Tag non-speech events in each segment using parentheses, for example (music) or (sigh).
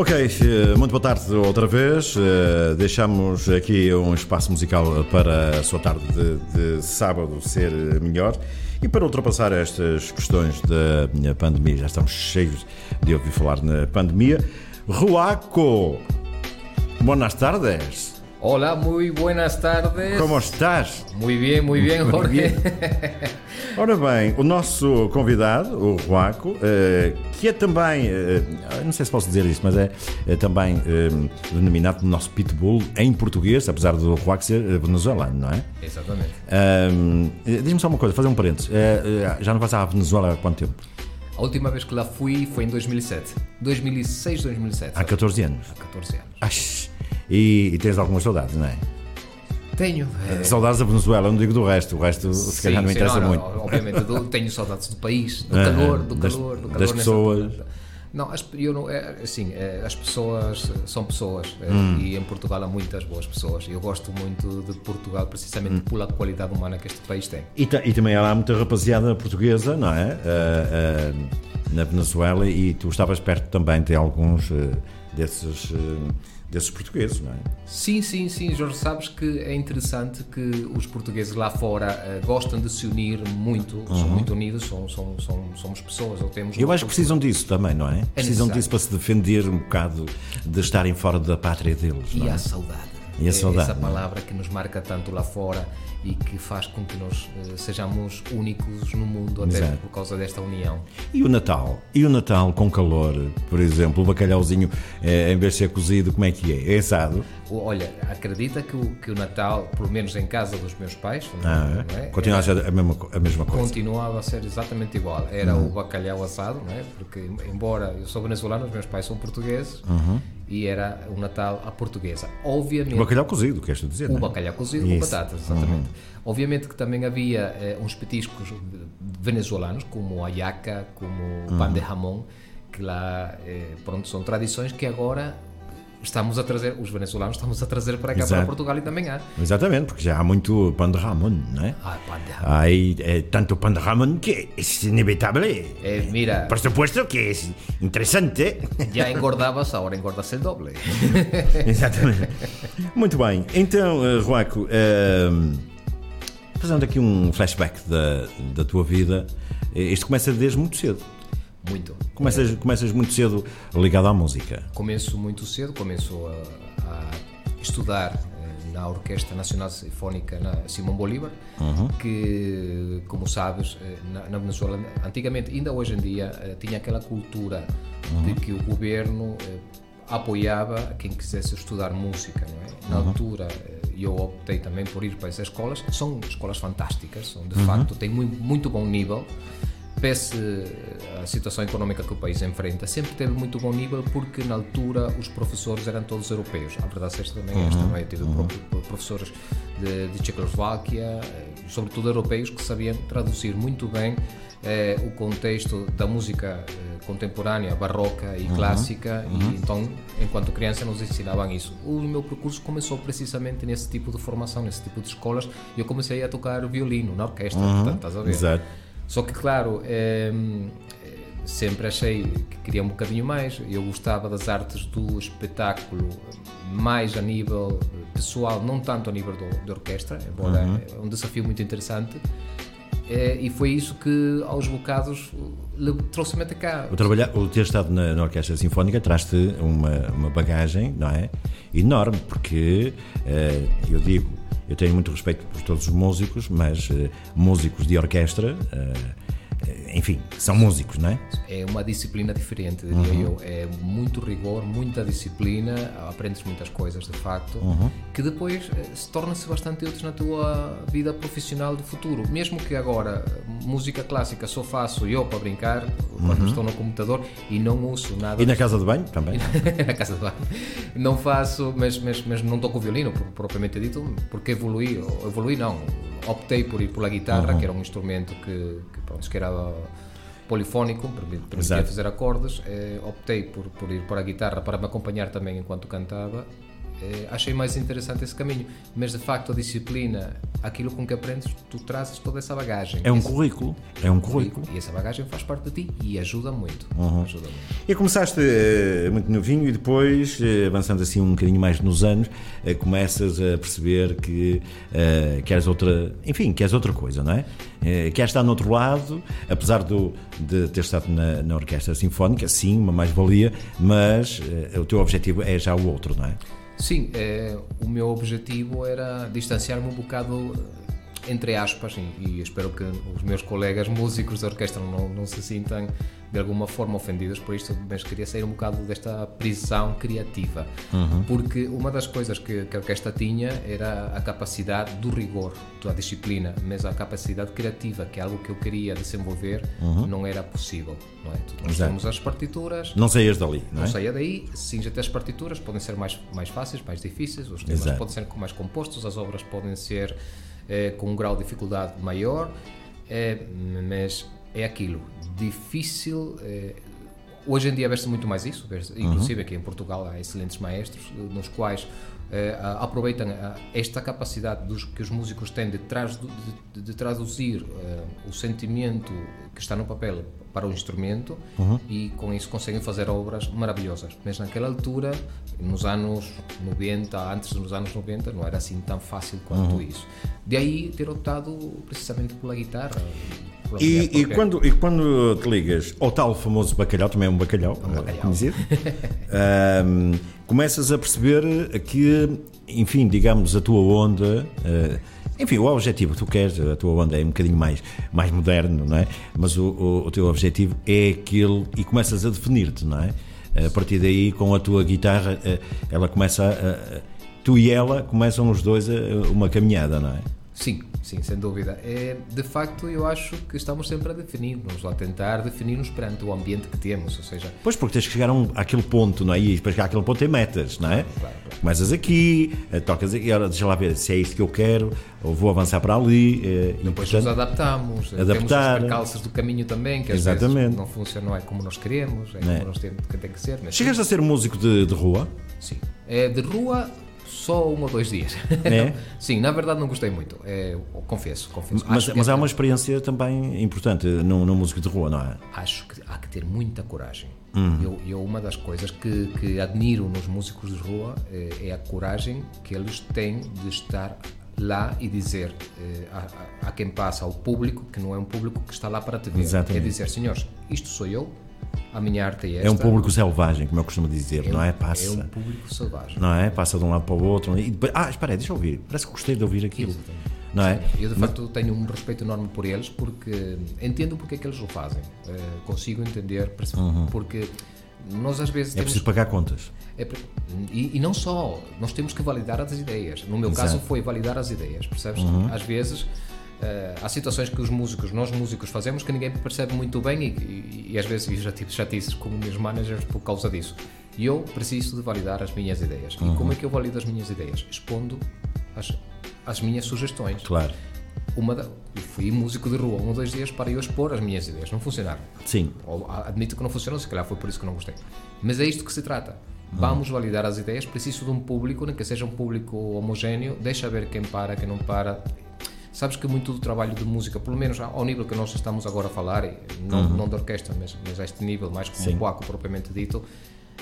Ok, eh, muito boa tarde outra vez. Eh, deixamos aqui um espaço musical para a sua tarde de, de sábado ser melhor. E para ultrapassar estas questões da pandemia, já estamos cheios de ouvir falar na pandemia. Ruaco, buenas tardes. Hola, muy buenas tardes. Como estás? Muy bien, muy bien, Jorge. Muy bien. (laughs) Ora bem, o nosso convidado, o Ruaco, eh, que é também, eh, não sei se posso dizer isso, mas é, é também eh, denominado nosso pitbull em português, apesar do Ruaco ser venezuelano, não é? Exatamente. Diz-me só uma coisa, fazer um parênteses. já não vais à Venezuela há quanto tempo? A última vez que lá fui foi em 2007. 2006, 2007. Há 14 anos? Há 14 anos. Ai, e, e tens algumas saudades, não é? Tenho. É... Saudades da Venezuela, não digo do resto, o resto sim, se calhar não me interessa não, não, muito. Obviamente, do, tenho saudades do país, do calor, do das, calor, do calor. Das pessoas. Não, as, eu não, é, assim, é, as pessoas são pessoas hum. e em Portugal há muitas boas pessoas. Eu gosto muito de Portugal precisamente hum. pela qualidade humana que este país tem. E, e também há muita rapaziada portuguesa, não é? Uh, uh, na Venezuela e tu estavas perto também de alguns uh, desses desses portugueses, não é? Sim, sim, sim, Jorge, sabes que é interessante que os portugueses lá fora uh, gostam de se unir muito, uhum. são muito unidos, são, são, são, somos pessoas, ou temos... Eu acho que precisam disso também, não é? é precisam disso para se defender um bocado de estarem fora da pátria deles, E é? a saudade. E a saudade. Essa palavra que nos marca tanto lá fora e que faz com que nós uh, sejamos únicos no mundo até Exato. por causa desta união. E o Natal? E o Natal com calor, por exemplo, o bacalhauzinho eh, em vez de ser cozido, como é que é? É assado? Olha, acredita que o, que o Natal, pelo menos em casa dos meus pais, ah, é? continua a ser a mesma, a mesma coisa? Continuava a ser exatamente igual. Era uhum. o bacalhau assado, não é? porque embora eu sou venezuelano, os meus pais são portugueses uhum. E era o Natal à portuguesa. Obviamente. O bacalhau cozido, queres dizer? O é? bacalhau cozido Isso. com batatas, exatamente. Uhum. Obviamente que também havia eh, uns petiscos venezuelanos, como a yaca, como o pan de jamón, que lá eh, pronto, são tradições que agora estamos a trazer, os venezuelanos estamos a trazer para cá, Exato. para Portugal e também há. Exatamente, porque já há muito pan de Ramon, não é? Ah, pan de Ramon. Hay eh, tanto pan de Ramon que é inevitable. Eh, mira. Por supuesto que é interessante. Já engordavas, agora engordas o doble. (laughs) Exatamente. Muito bem, então, uh, Ruaco, uh, fazendo aqui um flashback da, da tua vida, isto começa desde muito cedo. Muito. Começas, começas muito cedo ligado à música? Começo muito cedo, começo a, a estudar eh, na Orquestra Nacional Sinfónica na Simão Bolívar, uhum. que, como sabes, eh, na, na, Venezuela, antigamente, ainda hoje em dia, eh, tinha aquela cultura uhum. de que o governo apoiava quem quisesse estudar música, não é? Na uhum. altura, eu optei também por ir para essas escolas. São escolas fantásticas, são, de uhum. facto, têm muito, muito bom nível pese a situação económica que o país enfrenta, sempre teve muito bom nível porque na altura os professores eram todos europeus. A verdade é esta também, uhum. esta, não é? Tive uhum. professores de, de Tchecoslováquia, eh, sobretudo europeus, que sabiam traduzir muito bem eh, o contexto da música eh, contemporânea, barroca e uhum. clássica, uhum. e então, enquanto criança, nos ensinavam isso. O meu percurso começou precisamente nesse tipo de formação, nesse tipo de escolas, e eu comecei a tocar violino na orquestra, uhum. portanto, estás a ver? Exato. Só que, claro, é, sempre achei que queria um bocadinho mais. Eu gostava das artes do espetáculo mais a nível pessoal, não tanto a nível do, da orquestra, embora uhum. é um desafio muito interessante. É, e foi isso que, aos bocados, trouxe-me até cá. O, trabalhar, o ter estado na, na Orquestra Sinfónica traz-te uma, uma bagagem, não é? Enorme, porque uh, eu digo, eu tenho muito respeito por todos os músicos, mas uh, músicos de orquestra, uh, enfim, são músicos, não é? É uma disciplina diferente, diria uhum. eu. É muito rigor, muita disciplina, aprendes muitas coisas, de facto, uhum. que depois eh, se torna-se bastante úteis na tua vida profissional do futuro. Mesmo que agora música clássica só faço eu para brincar, quando uhum. estou no computador e não uso nada. E na casa de banho também? (laughs) na casa de banho. Não faço, mas, mas, mas não toco violino, propriamente dito, porque evolui, evolui não, optei por ir pela guitarra, uhum. que era um instrumento que, que, pronto, que era polifónico, permitia fazer acordes. Eh, optei por, por ir para a guitarra para me acompanhar também enquanto cantava. Eh, achei mais interessante esse caminho. Mas de facto a disciplina, aquilo com que aprendes, tu trazes toda essa bagagem. É um esse currículo. É um currículo. E essa bagagem faz parte de ti e ajuda muito. Ajuda muito. E começaste eh, muito novinho e depois, eh, avançando assim um bocadinho mais nos anos, eh, começas a perceber que eh, queres outra, enfim, queres outra coisa, não é? Eh, queres estar no outro lado, apesar do, de ter estado na, na orquestra sinfónica, sim, uma mais-valia, mas o teu objetivo é já o outro, não é? Sim, eh, o meu objetivo era distanciar-me um bocado, eh, entre aspas, e, e espero que os meus colegas músicos da orquestra não, não se sintam de alguma forma ofendidos por isto, mas queria sair um bocado desta prisão criativa. Porque uma das coisas que, que a orquestra tinha era a capacidade do rigor, da disciplina, mas a capacidade criativa, que é algo que eu queria desenvolver, não era possível. Não é? Nós Exato. temos as partituras, Não saias dali, não não é? saia daí, sim, já tem as partituras, podem ser mais, mais fáceis, mais difíceis, os temas Exato. podem ser mais compostos, as obras podem ser eh, com um grau de dificuldade maior, eh, mas é aquilo, difícil. eh, hoje em dia vê-se muito mais isso, Uhum. inclusive aqui em Portugal há excelentes maestros, eh, nos quais eh, aproveitam esta capacidade dos, que os músicos têm de, de- de traduzir eh, o sentimento que está no papel para o instrumento Uhum. e com isso conseguem fazer obras maravilhosas. Mas naquela altura, nos anos 90, antes dos anos 90, não era assim tão fácil quanto Uhum. isso. De aí ter optado precisamente pela guitarra. E, e quando, e quando te ligas ao tal famoso bacalhau, também é um bacalhau, um bacalhau. conhecido, ahm, começas a perceber que, enfim, digamos, a tua onda, eh, enfim, o objetivo que tu queres, a tua onda é um bocadinho mais, mais moderno, não é? Mas o, o, o teu objetivo é aquele, e começas a definir-te, não é? A partir daí, com a tua guitarra, eh, ela começa a. a- tu e ela começam os dois a- uma caminhada, não é? Sim, sim, sem dúvida. É, de facto, eu acho que estamos sempre a definir-nos, a tentar definir-nos perante o ambiente que temos, ou seja, Pois, porque tens que chegar a um, àquele ponto, não é? E para chegar àquele ponto tem metas, não é? claro, claro. Começas aqui, eh, tocas aqui, ora, deixa lá ver se é isto que eu quero, ou vou avançar para ali. eh, e, depois portanto, nos adaptamos, temos adaptar. os percalços do caminho também, que às Exatamente. vezes não funciona, não é como nós queremos, é como nós temos, que tem que ser. Mas Chegaste a ser músico de, de rua? Sim. É, de rua, só um ou dois dias. É? (laughs) Sim, na verdade não gostei muito, é, confesso, confesso. Mas, mas há esta- uma experiência também importante no, no músico de rua, não é? acho que há que ter muita coragem. Hum. Eu, eu uma das coisas que, que admiro nos músicos de rua é, é a coragem que eles têm de estar lá e dizer eh, a, a- a quem passa, ao público, que não é um público que está lá para te ver, Exatamente. é dizer, senhores, isto sou eu, a minha arte é esta. É um público selvagem, como eu costumo dizer, não é? Passa. É um público selvagem. Não é? Passa de um lado para o outro. E depois, ah, espera aí, deixa eu ouvir. Parece que gostei de ouvir aquilo. Não é? Eu de facto tenho um respeito enorme por eles porque entendo porque é que eles o fazem. Eh, consigo entender perce- porque nós às vezes Uhum. É temos preciso pagar contas. É e, e não só, nós temos que validar as ideias. No meu Exato. caso foi validar as ideias, percebes? Às vezes há situações que os músicos, nós músicos fazemos que ninguém percebe muito bem e, e, e às vezes eu já tive chatices com meus managers por causa disso. E eu preciso de validar as minhas ideias. E como é que eu valido as minhas ideias? Expondo as, as minhas sugestões. Claro. Uma da, eu fui músico de rua um ou dois dias para eu expor as minhas ideias. Não funcionaram. Sim. Ou, admito que não funcionou, se calhar foi por isso que não gostei. Mas é isto que se trata. Vamos validar as ideias, preciso de um público, nem que seja um público homogéneo, deixa ver quem para, quem não para. Sabes que muito do trabalho de música, pelo menos ao nível que nós estamos agora a falar, não, não da orquestra, mas, mas a este nível, mais como Sim. um quaco propriamente dito,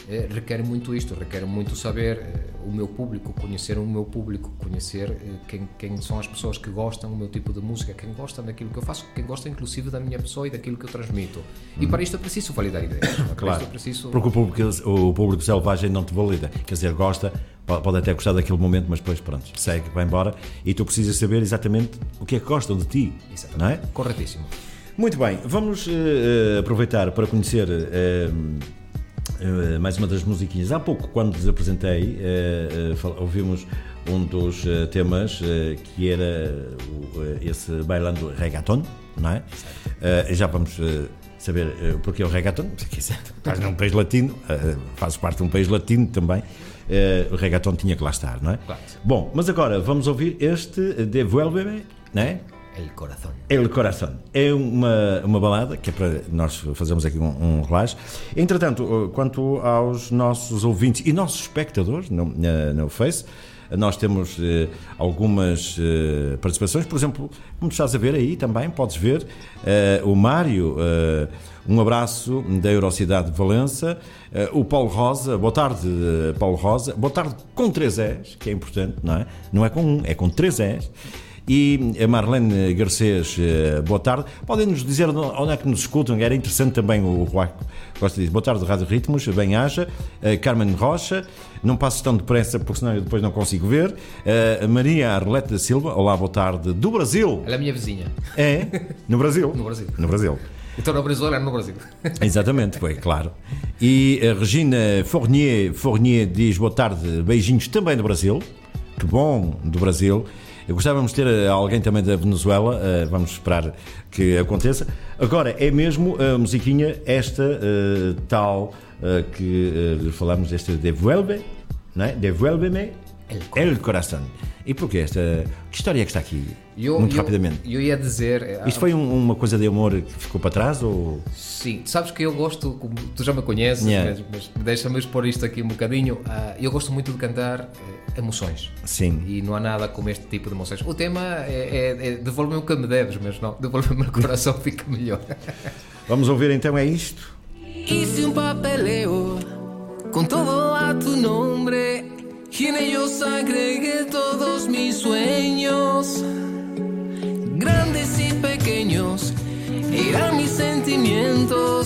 eh, requer muito isto, requer muito saber eh, o meu público, conhecer o meu público, conhecer eh, quem, quem são as pessoas que gostam do meu tipo de música, quem gosta daquilo que eu faço, quem gosta inclusive da minha pessoa e daquilo que eu transmito. E para isto eu preciso validar ideias. (coughs) é? Claro. preciso... Porque o público, o público selvagem não te valida. Quer dizer, gosta, po- pode até gostar daquele momento, mas depois, pronto, segue, vai embora. E tu precisas saber exatamente o que é que gostam de ti. Exatamente. Não é? Corretíssimo. Muito bem, vamos eh, aproveitar para conhecer eh, eh, mais uma das musiquinhas. Há pouco, quando lhes apresentei, eh, fal- ouvimos um dos temas que era o, esse bailando reggaeton, não é? Já vamos saber o porquê o reggaeton. Quer dizer, Estás num país latino, fazes parte de um país latino também. Eh, o reggaeton tinha que lá estar, não é? Claro. Bom, mas agora vamos ouvir este Devuelve-me, não é? El Corazón. El Corazón. É uma, uma balada que é para nós fazermos aqui um, um relaxo. Entretanto, quanto aos nossos ouvintes e nossos espectadores no, no Face, nós temos eh, algumas eh, participações, por exemplo, como estás a ver aí também, podes ver eh, o Mário, eh, um abraço da Eurocidade de Valença, eh, o Paulo Rosa, boa tarde, eh, Paulo Rosa, boa tarde com três S, que é importante, não é? Não é com um, é com três S. E a Marlene Garcês, boa tarde. Podem nos dizer onde é que nos escutam? Era interessante também o Ruaco gosta disso. Boa tarde, Rádio Ritmos, bem-aja. Carmen Rocha, não passo tão depressa porque senão eu depois não consigo ver. Uh, Maria Arlete da Silva, olá, boa tarde, do Brasil. Ela é a minha vizinha. É? No Brasil? (laughs) no Brasil. No Brasil. Então no Brasil era no Brasil. Exatamente, foi, claro. E a Regina Fournier, Fournier diz boa tarde, beijinhos também do Brasil. Que bom, do Brasil. Eu gostávamos de ter alguém também da Venezuela, uh, vamos esperar que aconteça. Agora, é mesmo a musiquinha, esta uh, tal uh, que uh, falamos, esta Devuelve, não é? Devuelve-me El Corazón. E porquê esta. Que história é que está aqui? Eu, Muito eu, rapidamente. Eu ia dizer. Isto foi um, uma coisa de amor que ficou para trás? Ou... Sim, sabes que eu gosto, como tu já me conheces, yeah. mas, mas deixa-me expor isto aqui um bocadinho. Uh, eu gosto muito de cantar uh, emoções. Sim. E não há nada como este tipo de emoções. O tema é, é, é devolve-me o que me deves, mas não, devolve-me o coração, (laughs) fica melhor. Vamos ouvir então, é isto? Hice un papeleo agregué todos mis sueños, grandes y pequeños, eran mis sentimientos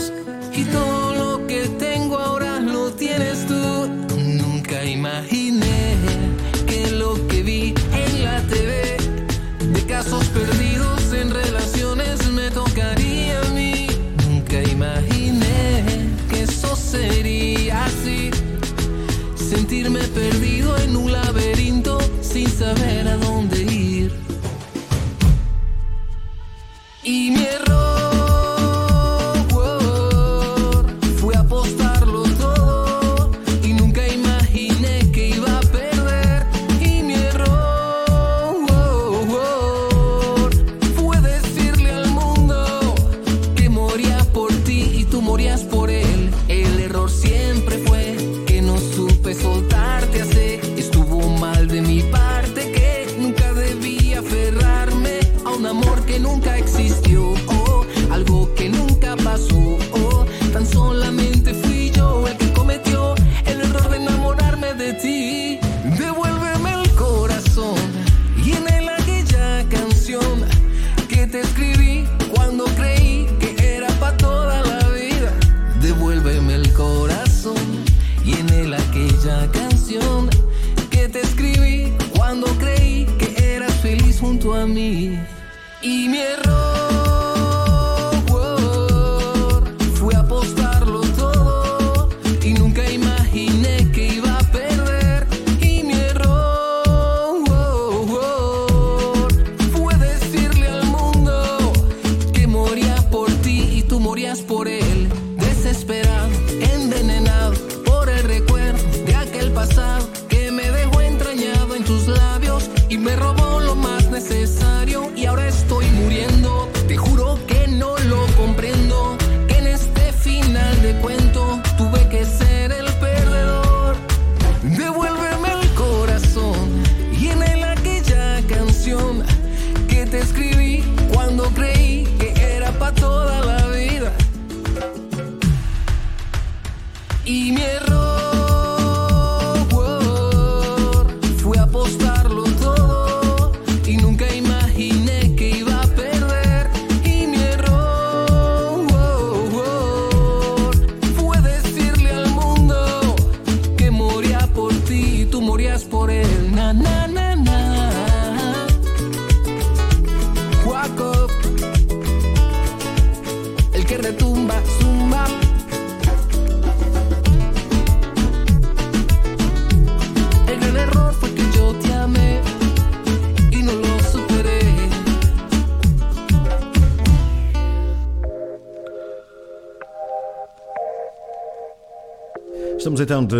então de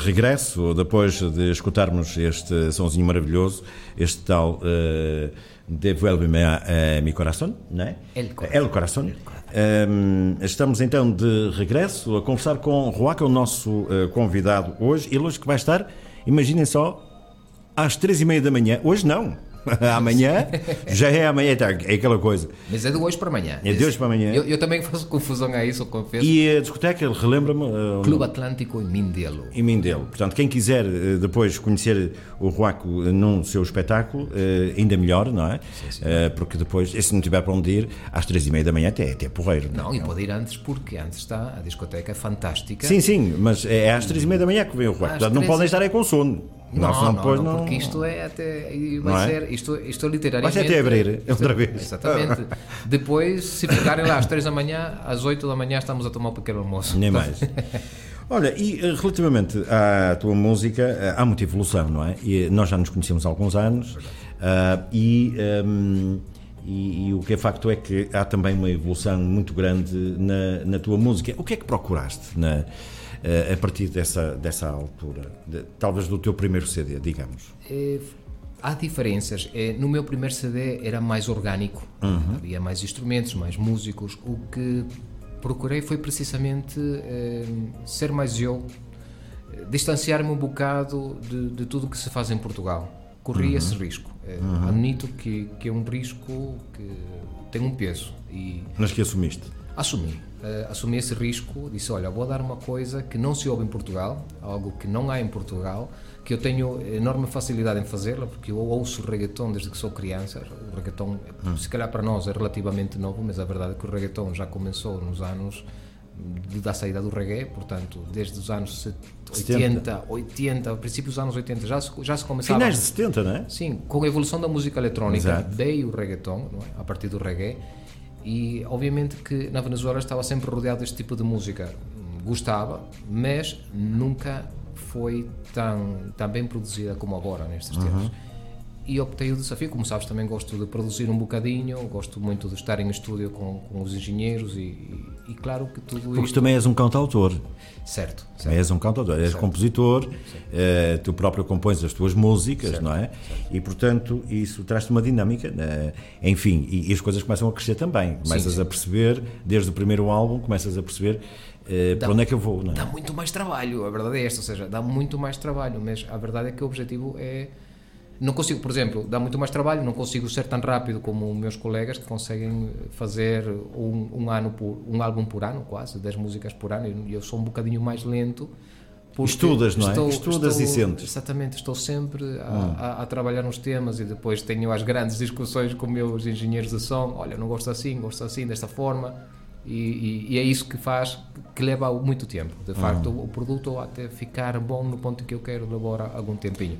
regresso, depois de escutarmos este sonzinho maravilhoso, este tal uh, Devuelve-me a, a mi coração, não é? El corazón. El coração. Um, estamos então de regresso a conversar com Joaquim, o nosso uh, convidado hoje, ele hoje que vai estar, imaginem só, às três e meia da manhã, hoje não, (laughs) amanhã, (laughs) já é amanhã, tá, é aquela coisa. Mas é de hoje para amanhã. É de hoje para amanhã. Eu, eu também faço confusão a isso, eu confesso. E a discoteca, relembra-me... uh, Clube Atlântico em Mindelo. em Mindelo. Portanto, quem quiser eh, depois conhecer o Ruaco num seu espetáculo, eh, ainda melhor, não é? Eh, Porque depois, se não tiver para onde ir, às três e meia da manhã até, até porreiro. Não, é? e pode ir antes, porque antes está a discoteca é fantástica. Sim, sim, mas é às três e meia da manhã que vem o Ruaco. Portanto, não podem estar aí com sono. Não, senão não, depois não, porque isto é até. Vai Não é? ser. Isto, isto é Vai literalmente. ser até abrir, isto- outra vez. Exatamente. Depois, se ficarem lá às 3 da manhã, às 8 da manhã estamos a tomar um pequeno almoço. Nem mais. Olha, e eh, relativamente à tua música, eh, há muita evolução, não é? E nós já nos conhecemos há alguns anos ah, e, ehm, e, e o que é facto é que há também uma evolução muito grande na, na tua música. O que é que procuraste na, eh, a partir dessa, dessa altura? De- talvez do teu primeiro CD, digamos. Eh, há diferenças. Eh, No meu primeiro CD era mais orgânico, Uhum. havia mais instrumentos, mais músicos. O que procurei foi precisamente eh, ser mais eu, eh, distanciar-me um bocado de, de tudo o que se faz em Portugal. Corri Uhum. esse risco. Eh, Admito que, que é um risco que tem um peso e Mas que assumiste. Assumi. Eh, assumi esse risco, disse, olha, vou dar uma coisa que não se ouve em Portugal, algo que não há em Portugal, que eu tenho enorme facilidade em fazê-la, porque eu ouço reggaeton desde que sou criança. O reggaeton, se calhar para nós é relativamente novo, mas a verdade é que o reggaeton já começou nos anos da saída do reggae, portanto, desde os anos set- 80, 80, princípios dos anos 80, já se, já se começava... Finais de 70, não é? Sim, com a evolução da música eletrónica Exato. veio o reggaeton, é? a partir do reggae, e obviamente que na Venezuela estava sempre rodeado deste tipo de música. Gostava, mas nunca foi tão, tão bem produzida como agora, nestes tempos. E optei o desafio, como sabes, também gosto de produzir um bocadinho, gosto muito de estar em estúdio com, com os engenheiros e, e, e claro que tudo Porque isto... também és um cantautor. Certo, certo. És um cantautor, és compositor, eh, tu próprio compões as tuas músicas, Certo, não é? E portanto isso traz-te uma dinâmica, né? enfim, e, e as coisas começam a crescer também. Começas sim. a perceber, desde o primeiro álbum, começas a perceber eh, para onde é que eu vou, não é? Dá muito mais trabalho, a verdade é esta, ou seja, dá muito mais trabalho, mas a verdade é que o objetivo é. Não consigo, por exemplo, dá muito mais trabalho, não consigo ser tão rápido como os meus colegas que conseguem fazer um, um, ano por, um álbum por ano, quase, 10 músicas por ano, e eu sou um bocadinho mais lento. Estudas, não é? Estudas e sentes. Exatamente, estou sempre a, a- a trabalhar nos temas e depois tenho as grandes discussões com meus engenheiros de som. Olha, não gosto assim, gosto assim, desta forma. E, e- e é isso que faz, que leva muito tempo. De facto, Hum. o produto até ficar bom no ponto que eu quero demora algum tempinho.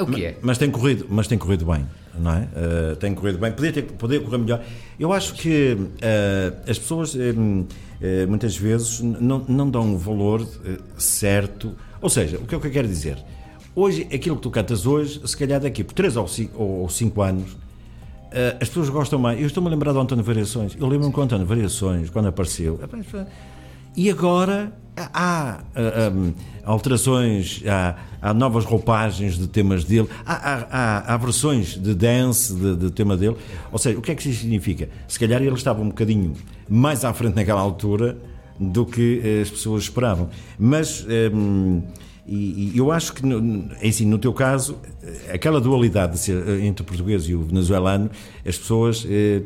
É o que é. Mas tem corrido, mas tem corrido bem, não é? Eh, tem corrido bem. Podia, ter, podia correr melhor. Eu acho que eh, as pessoas eh, muitas vezes não, não dão um valor certo. Ou seja, o que é que eu quero dizer? Hoje, aquilo que tu cantas hoje, se calhar daqui por 3 ou 5, ou 5 anos, as pessoas gostam mais. Eu estou-me a lembrar do António Variações. Eu lembro-me que o António Variações, quando apareceu, e agora há, ah, hum, alterações, há, há novas roupagens de temas dele, há, há- há- versões de dance de, de tema dele. Ou seja, o que é que isso significa? Se calhar ele estava um bocadinho mais à frente naquela altura do que eh, as pessoas esperavam. Mas. hum, e, e eu acho que, no, assim, no teu caso, aquela dualidade de ser, eh, entre o português e o venezuelano, as pessoas eh,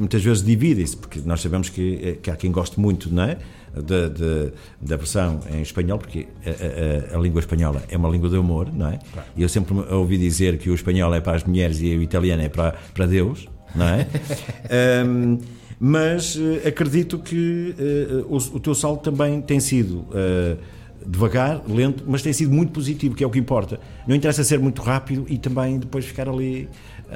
muitas vezes dividem-se, porque nós sabemos que, eh, que há quem goste muito, não é? Da, da, da versão em espanhol, porque a, a- a língua espanhola é uma língua de amor, não é? E eu sempre ouvi dizer que o espanhol é para as mulheres e o italiano é para, para Deus, não é? (laughs) Ahm, mas eh, acredito que eh, o, o teu salto também tem sido eh, devagar, lento, mas tem sido muito positivo, que é o que importa. Não interessa ser muito rápido e também depois ficar ali,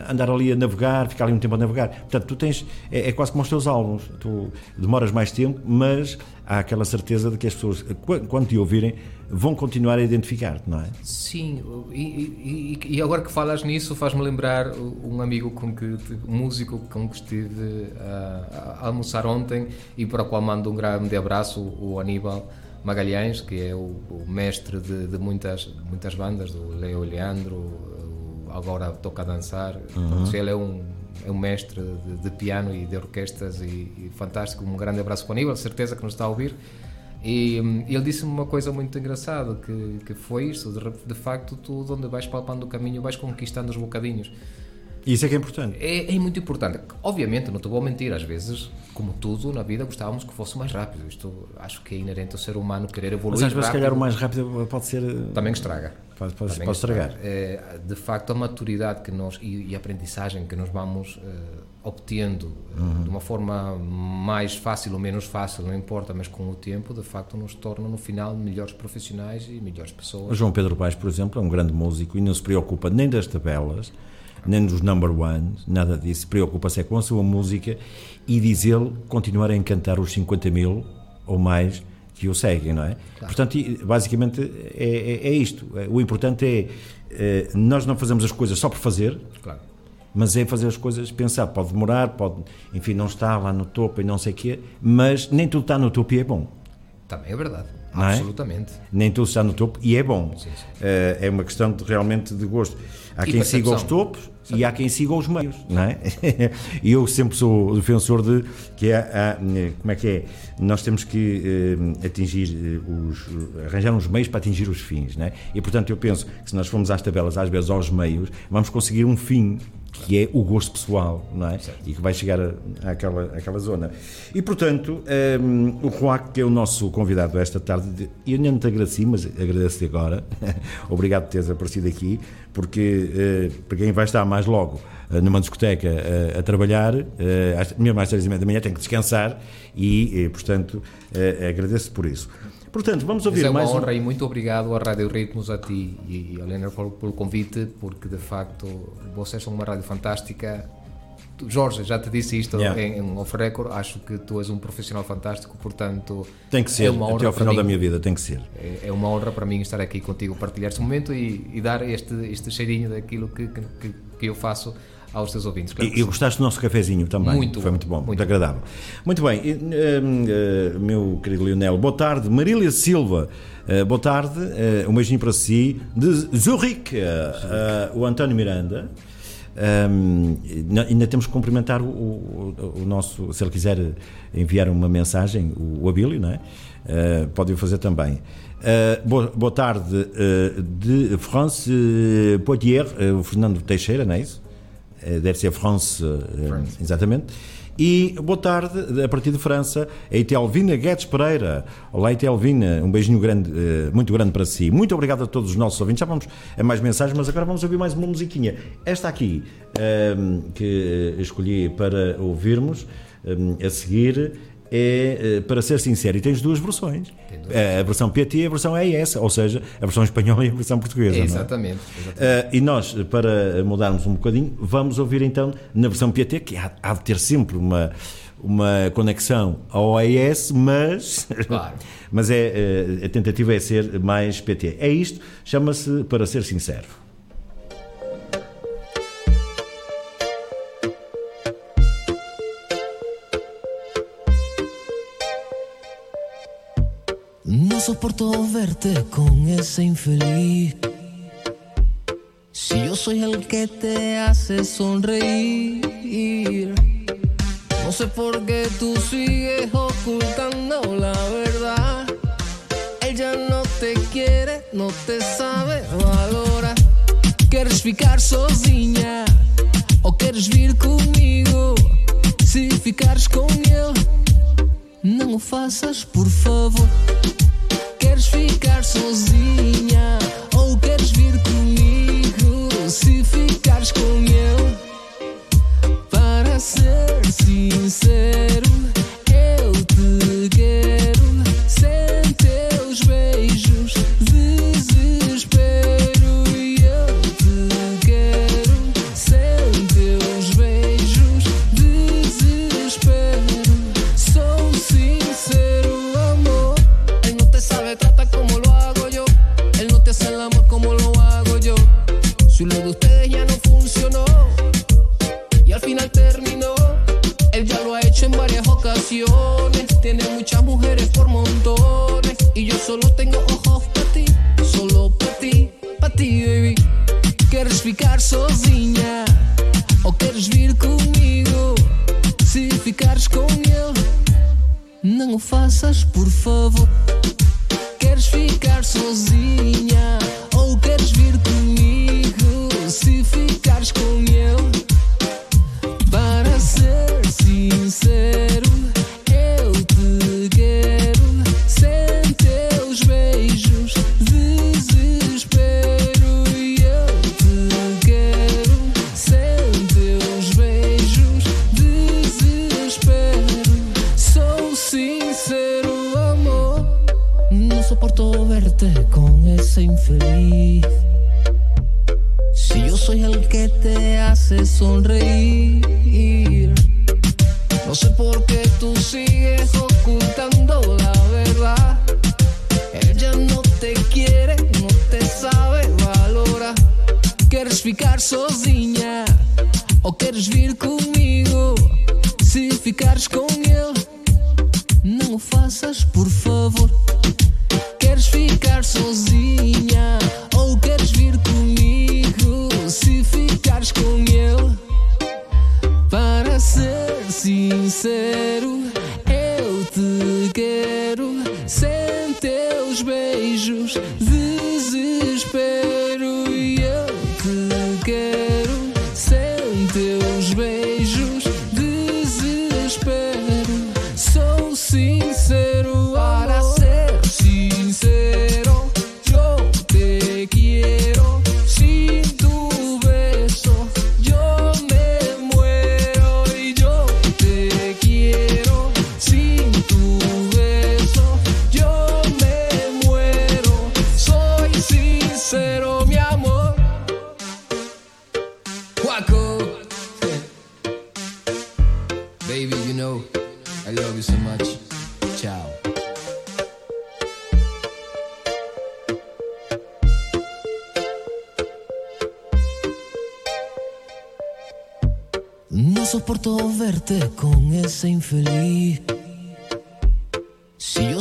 andar ali a navegar, ficar ali um tempo a navegar. Portanto, tu tens, é, é quase como os teus álbuns, tu demoras mais tempo, mas há aquela certeza de que as pessoas, qu- quando te ouvirem, vão continuar a identificar-te, não é? Sim, e, e- e- agora que falas nisso faz-me lembrar um amigo com que, um músico com que estive a, a almoçar ontem e para o qual mando um grande abraço, o Aníbal, Magalhães, que é o, o mestre de, de, muitas, muitas bandas, do Leo Leandro, agora toca a dançar. Uhum. Ele é um, é um mestre de, de piano e de orquestras e, e, fantástico. Um grande abraço para o Aníbal, certeza que nos está a ouvir. E hum, ele disse-me uma coisa muito engraçada, que, que foi isto, de, de facto, tu, onde vais palpando o caminho, vais conquistando os bocadinhos. Isso é que é importante. É, é, muito importante. Obviamente, não te vou mentir, às vezes, como tudo na vida, gostávamos que fosse mais rápido. Isto acho que é inerente ao ser humano querer evoluir. Mas às vezes, se calhar, o mais rápido pode ser. Também estraga. Pode, pode, Também pode estragar. É, de facto, a maturidade que nós e, e a aprendizagem que nós vamos uh, obtendo uhum. de uma forma mais fácil ou menos fácil, não importa, mas com o tempo, de facto, nos torna no final melhores profissionais e melhores pessoas. O João Pedro Paes, por exemplo, é um grande músico e não se preocupa nem das tabelas nem dos number one, nada disso. Preocupa-se é com a sua música e diz ele continuar a encantar os 50 mil ou mais que o seguem, não é? Claro. Portanto, basicamente é, é, é, isto. O importante é, é, nós não fazemos as coisas só por fazer, claro. mas é fazer as coisas, pensar, pode demorar, pode, enfim, não está lá no topo e não sei o quê, mas nem tudo está no topo e é bom. Também é verdade. É? Absolutamente. Nem tudo está no topo e é bom. Sim, sim. Uh, é uma questão de, realmente de gosto. Há e quem siga os topos e há quem siga os meios, não é? (laughs) E eu sempre sou defensor de que é, como é que é? Nós temos que uh, atingir eh, os arranjar uns meios para atingir os fins, não é? E portanto eu penso que se nós formos às tabelas às vezes aos meios, vamos conseguir um fim que é o gosto pessoal, não é? Certo. E que vai chegar àquela, àquela zona. E, portanto, um, o Roac, que é o nosso convidado esta tarde, eu não te agradeci, mas agradeço-te agora. (laughs) Obrigado por teres aparecido aqui, porque uh, para quem vai estar mais logo uh, numa discoteca uh, a trabalhar, uh, mesmo às três e meia da manhã, tem que descansar e, portanto, agradeço por isso. Portanto, vamos ouvir é mais. É uma honra um... e muito obrigado à Rádio Ritmos, a ti e a Helena pelo convite, porque de facto vocês são uma rádio fantástica. Jorge, já te disse isto yeah. em, em off record, acho que tu és um profissional fantástico, portanto. Tem que ser, é uma honra até ao final mim, da minha vida, tem que ser. É, é, uma honra para mim estar aqui contigo, partilhar este momento e, e dar este, este cheirinho daquilo que, que, que eu faço aos teus ouvintes. Claro e, e gostaste do nosso cafezinho também? Muito Foi muito bom, muito, muito agradável. Muito bem, uh, uh, meu querido Lionel, boa tarde. Marília Silva, uh, boa tarde. um beijinho para si. De Zurich, o António Miranda. Um, ainda temos que cumprimentar o, o, o, nosso, se ele quiser enviar uma mensagem, o, o Abílio, não é? Uh, pode o fazer também. Uh, boa, boa, tarde uh, de France Poitiers, o Fernando Teixeira, não é isso? Eh, deve ser France, eh, France, exatamente. E boa tarde, a partir de França, a Itelvina Guedes Pereira. Olá, Itelvina, um beijinho grande, eh, muito grande para si. Muito obrigado a todos os nossos ouvintes. Já vamos a mais mensagens, mas agora vamos ouvir mais uma musiquinha. Esta aqui, que escolhi para ouvirmos a seguir, é, eh, para ser sincero, e tens duas versões. Duas. A versão PT e a versão ES, ou seja, a versão espanhola e a versão portuguesa. É, exatamente. Exatamente. Uh, e nós, para mudarmos um bocadinho, vamos ouvir então na versão PT, que há, há de ter sempre uma, uma conexão ao ES, mas, (laughs) claro. mas é, eh, a tentativa é ser mais PT. É isto, chama-se Para Ser Sincero. Soporto verte con ese infeliz. Si yo soy el que te hace sonreír. No sé por qué tú sigues ocultando la verdad. Ella no te quiere, no te sabe valorar. Queres ficar sozinha ou queres vir comigo? Se ficares com ele, não o por favor. Queres ficar sozinha ou queres vir comigo? Se ficares com ele, para ser sincero, hecho en varios mujeres por montones y yo solo tengo ojos para ti, solo para ti, para ti, baby. Queres ficar sozinha ou queres vir comigo? Se ficares com ele, não o faças, por favor. Queres ficar sozinha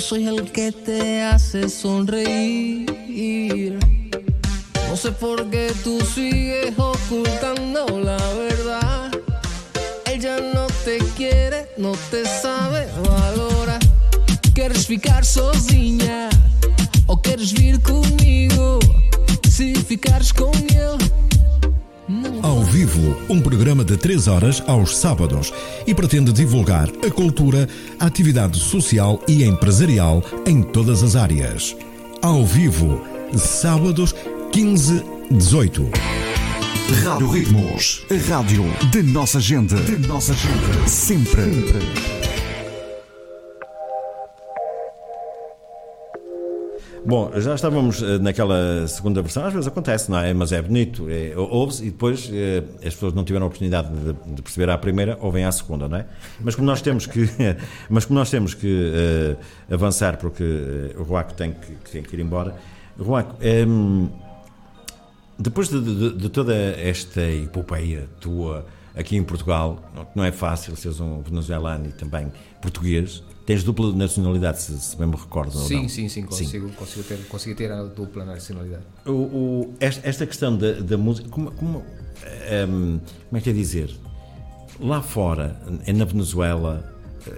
soy el que te hace sonreír. No sé por qué tú sigues ocultando la verdad. Ella no te quiere, no te sabe valorar. Queres ficar sozinha ou queres vir comigo? Se ficares não Ao vivo, um programa de 3 horas aos sábados e pretende divulgar a cultura, a atividade social e empresarial em todas as áreas. Ao vivo, sábados 15, 18. Rádio Ritmos, a rádio da nossa gente, da nossa gente, sempre. Bom, já estávamos eh, naquela segunda versão, às vezes acontece, não é? Mas é bonito, é, ouve-se e depois eh, as pessoas não tiveram a oportunidade de, de perceber à primeira, ouvem à segunda, não é? Mas como nós temos que, (laughs) mas como nós temos que eh, avançar porque o Ruaco tem que, que tem que ir embora, Ruaco, ehm, depois de, de- de toda esta epopeia tua aqui em Portugal, não- é fácil seres um venezuelano e também português, tens dupla nacionalidade, se, se bem me recordo ou Sim, não. sim, sim, consigo, consigo, ter, consigo ter a dupla nacionalidade. O, o- esta, esta questão da, da música, como, como, ehm, como é que é dizer? Lá fora, na Venezuela,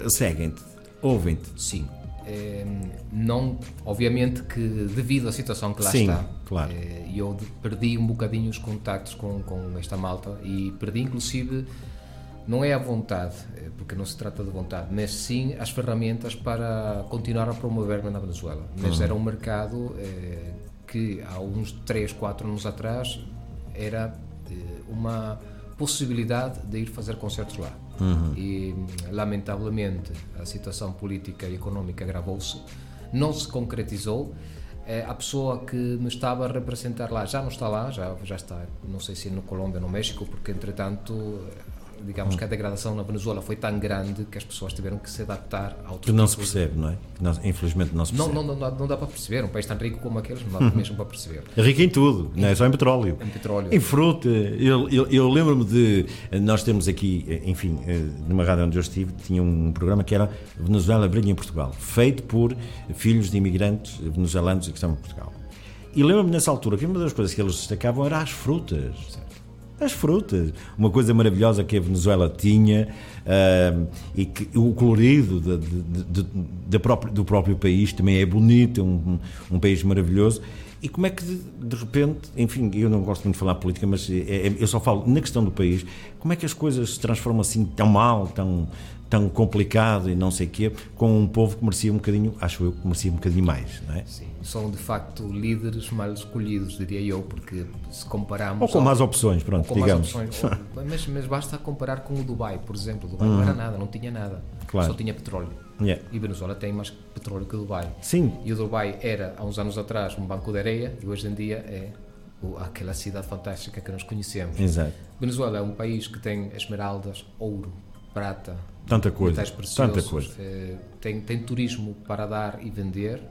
seguem-te, ouvem-te. Sim. Eh, não, obviamente que devido à situação que lá Sim, está, claro. eh, eu perdi um bocadinho os contactos com, com esta malta e perdi inclusive, não é a vontade, eh, porque não se trata de vontade, mas sim as ferramentas para continuar a promover-me na Venezuela. Mas Uhum. era um mercado eh, que há uns 3, 4 anos atrás era eh, uma possibilidade de ir fazer concertos lá. E, lamentavelmente, a situação política e económica agravou-se, não se concretizou. Eh, A pessoa que me estava a representar lá já não está lá, já, já está, não sei se no Colômbia ou no México, porque entretanto digamos que a degradação na Venezuela foi tão grande que as pessoas tiveram que se adaptar a outro Que não se percebe, não é? Que não- infelizmente não se Não, percebe. não, não, dá- não dá para perceber. Um país tão rico como aqueles não dá (laughs) mesmo para perceber. É rico em tudo, não é só em petróleo. Em petróleo. Em fruta. Eu, eu, eu lembro-me de. Nós temos aqui, enfim, eh, numa rádio onde eu estive, tinha um programa que era Venezuela Brilha em Portugal, feito por filhos de imigrantes venezuelanos que estão em Portugal. E lembro-me nessa altura que uma das coisas que eles destacavam era as frutas. As frutas. Uma coisa maravilhosa que a Venezuela tinha ah, e que o colorido de- de- de- da própria- do próprio país também é bonito, é um, um país maravilhoso. E como é que de repente, enfim, eu não gosto muito de falar política, mas é- é- eu só falo na questão do país, como é que as coisas se transformam assim tão mal, tão, tão complicado e não sei o quê, com um povo que merecia um bocadinho, acho eu, que merecia um bocadinho mais, não é? Sim, são de facto líderes mal escolhidos, diria eu, porque se compararmos. Ou com ao- mais opções, pronto, com mais digamos. opções, ou- (laughs) mas, mas basta comparar com o Dubai, por exemplo. O Dubai não era nada, não tinha nada, Uhum. Claro. só tinha petróleo. Yeah. E Venezuela tem mais petróleo que o Dubai. Sim, E o Dubai era, há uns anos atrás, um banco de areia e hoje em dia é aquela cidade fantástica que nós conhecemos. exato. Venezuela é um país que tem esmeraldas, ouro, prata, Tanta coisa, tanta coisa. eh, tem, tem turismo para dar e vender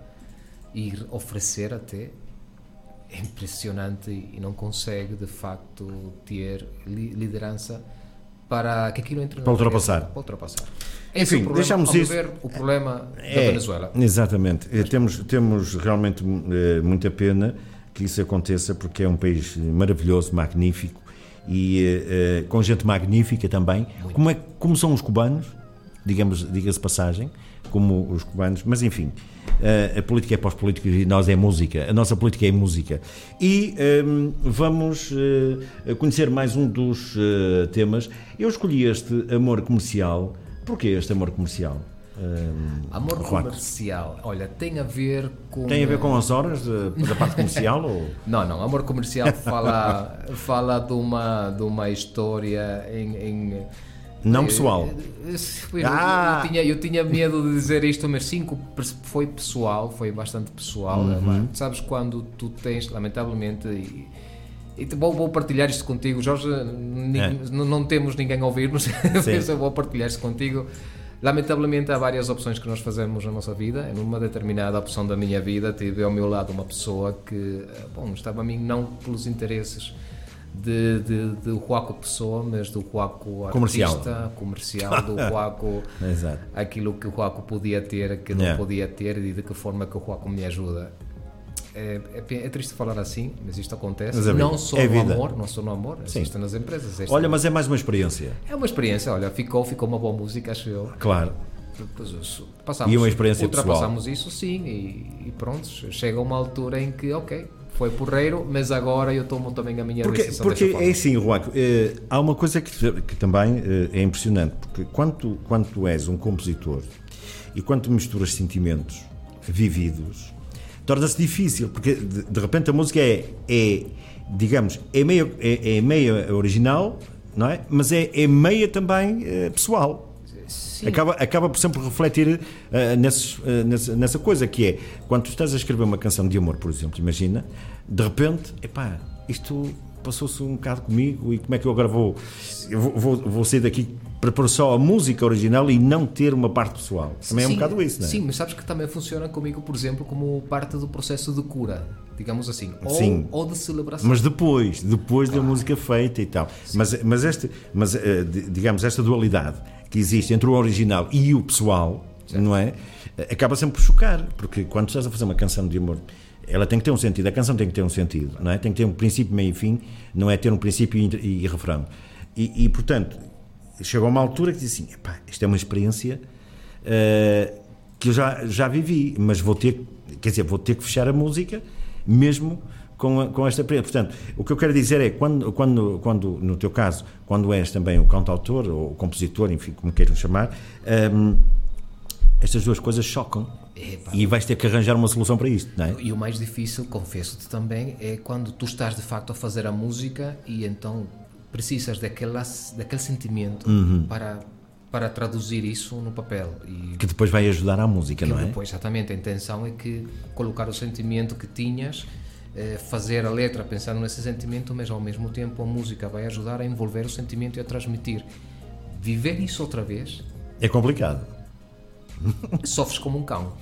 e oferecer até. É impressionante e não consegue de facto ter li- liderança para que aquilo entre Para ultrapassar. Para ultrapassar. Enfim, Esse é o problema, deixamos isso- ver, o problema da É, Venezuela. Exatamente. Eh, Temos, temos realmente eh, muita pena que isso aconteça, porque é um país maravilhoso, magnífico e eh, com gente magnífica também. Como, é, como são os cubanos, digamos, diga-se passagem, como os cubanos, mas enfim, eh, a política é para os políticos e nós é música, a nossa política é música. E ehm, vamos eh, conhecer mais um dos temas. Eu escolhi este amor comercial. Porquê este amor comercial? Ehm, Amor Juan. comercial, olha, tem a ver com. Tem a ver com as horas de- da parte comercial? ou... (laughs) Não, não, amor comercial fala, fala de, uma, de uma história em. em Não pessoal. Eh, eu, Ah! eu tinha, eu tinha medo de dizer isto, mas sim, foi pessoal, foi bastante pessoal. Uhum. Sabes quando tu tens, lamentavelmente, e, e vou, vou partilhar isto contigo, Jorge. É. Não temos ninguém a ouvir-nos, (laughs) mas eu vou partilhar isto contigo. Lamentavelmente, há várias opções que nós fazemos na nossa vida. Numa determinada opção da minha vida, tive ao meu lado uma pessoa que, eh, bom, estava a mim não pelos interesses de, de, de Juaco pessoa, mas do Comercial. artista, comercial, do (laughs) Juaco, Exato. aquilo que o Juaco podia ter, que não Yeah. podia ter e de que forma que o Juaco me ajuda. É, é, é triste falar assim, mas isto acontece. Mas é não só É no vida. amor, não só no amor, existe nas empresas. existe- Olha, mas é mais uma experiência. É uma experiência, olha, ficou, ficou uma boa música, acho eu. Claro. E uma experiência ultrapassamos isso sim e, e pronto, chega uma altura em que, ok, foi porreiro, mas agora eu tomo também a minha Porque, decisão porque é assim, Ruaco, eh, há uma coisa que, que também eh, é impressionante, porque quando tu, quando tu és um compositor e quando tu misturas sentimentos vividos, torna-se difícil, porque de, de repente a música é, é digamos, é meia, é, é meia original, não é? Mas é, é meia também eh, pessoal. Acaba, acaba por sempre refletir eh, nesses, eh, nessa, nessa coisa que é quando tu estás a escrever uma canção de amor, por exemplo, imagina, de repente, epá, isto passou-se um bocado comigo e como é que eu agora vou, vou, vou, vou sair daqui para pôr só a música original e não ter uma parte pessoal. Também é um Sim, bocado isso, não é? Sim, mas sabes que também funciona comigo, por exemplo, como parte do processo de cura, digamos assim, ou, Sim. ou de celebração. Mas depois, depois da música feita e tal. Mas, mas, este, mas eh, di- digamos, esta dualidade que existe entre o original e o pessoal, não é? Eh, Acaba sempre por chocar, porque quando estás a fazer uma canção de amor, ela tem que ter um sentido, a canção tem que ter um sentido, não é? Tem que ter um princípio, meio e fim, não é ter um princípio e, e, e refrão. E, e, portanto, chegou a uma altura que diz assim: epá, isto é uma experiência eh, que eu já, já vivi, mas vou ter, quer dizer, vou ter que fechar a música mesmo com, a- com esta experiência. Portanto, o que eu quero dizer é, quando, quando, quando no teu caso, quando és também o cantautor ou o compositor, enfim, como queiram chamar, hum, estas duas coisas chocam Epá. e vais ter que arranjar uma solução para isto, não é? E o mais difícil, confesso-te também, é quando tu estás de facto a fazer a música e então precisas daquela, daquele sentimento Uhum. para, para traduzir isso no papel. E Que depois vai ajudar à música, não é? depois, exatamente, a intenção é que colocar o sentimento que tinhas, eh, fazer a letra pensando nesse sentimento, mas ao mesmo tempo a música vai ajudar a envolver o sentimento e a transmitir. viver isso outra vez, É complicado. sofres como um cão.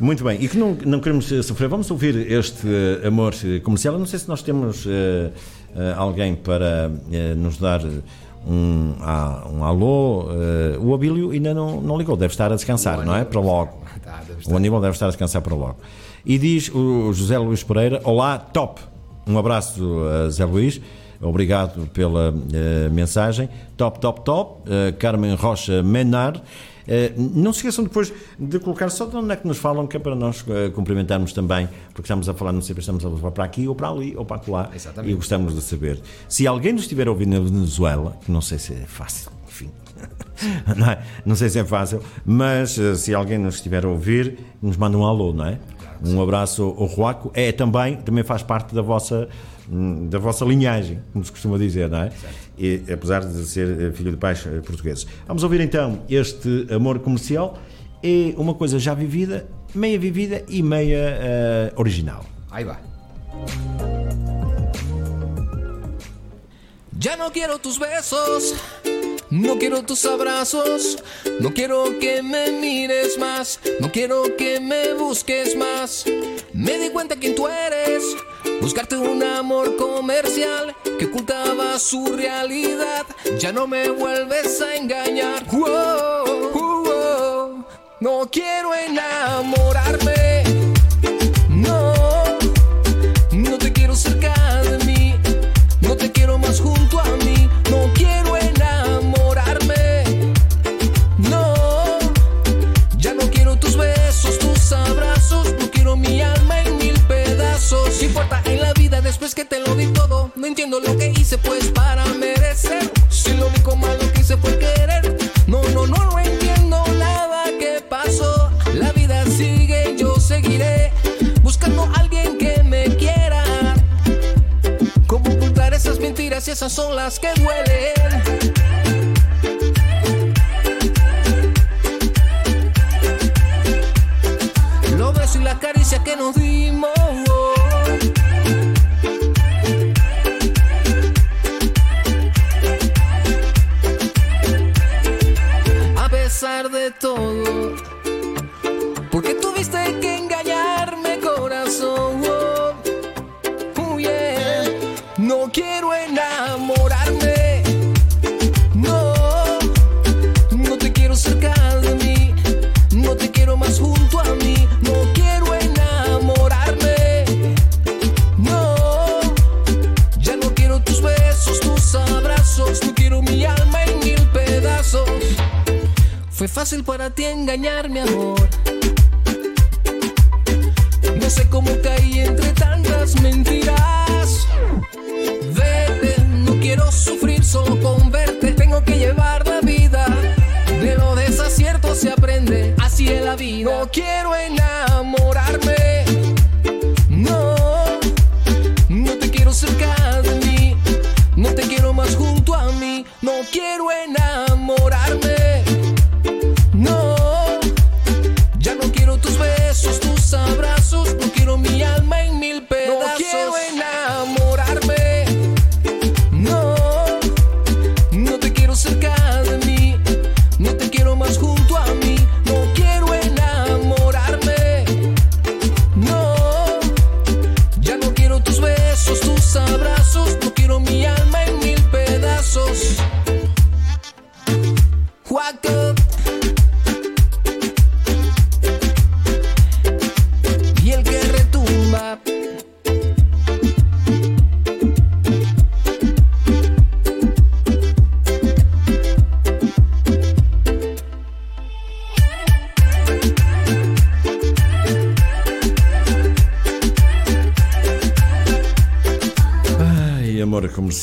Muito bem, e que não, não queremos sofrer, vamos ouvir este eh, amor eh, comercial. Eu não sei se nós temos eh, alguém para eh, nos dar um, ah, um alô. Eh, o Abílio ainda não, não ligou, deve estar a descansar, não é? Para logo. (laughs) Tá, O. Aníbal deve estar a descansar para logo. E diz o José Luís Pereira: Olá, top! Um abraço José Luís, obrigado pela eh, mensagem. Top, top, top. Eh, Carmen Rocha Menar. Eh, não se esqueçam depois de colocar só de onde é que nos falam, que é para nós eh, cumprimentarmos também, porque estamos a falar, não sempre estamos a levar para aqui ou para ali ou para lá. Exatamente. E gostamos de saber. Se alguém nos estiver ouvir na Venezuela, que não sei se é fácil, enfim. (laughs) Não, é? Não sei se é fácil, mas eh, se alguém nos estiver a ouvir, nos manda um alô, não é? Um abraço ao Ruaco. É também, também faz parte da vossa, da vossa linhagem, como se costuma dizer, não é? E, apesar de ser eh, filho de pais eh, portugueses. Vamos ouvir então este amor comercial. É uma coisa já vivida, meia vivida e meia eh, original. Ahí va. Ya no quiero tus besos, no quiero tus abrazos, no quiero que me mires más, no quiero que me busques más. Me di cuenta quién tú eres, buscarte un amor comercial que ocultaba su realidad. Ya no me vuelves a engañar. No quiero enamorarme. Son las que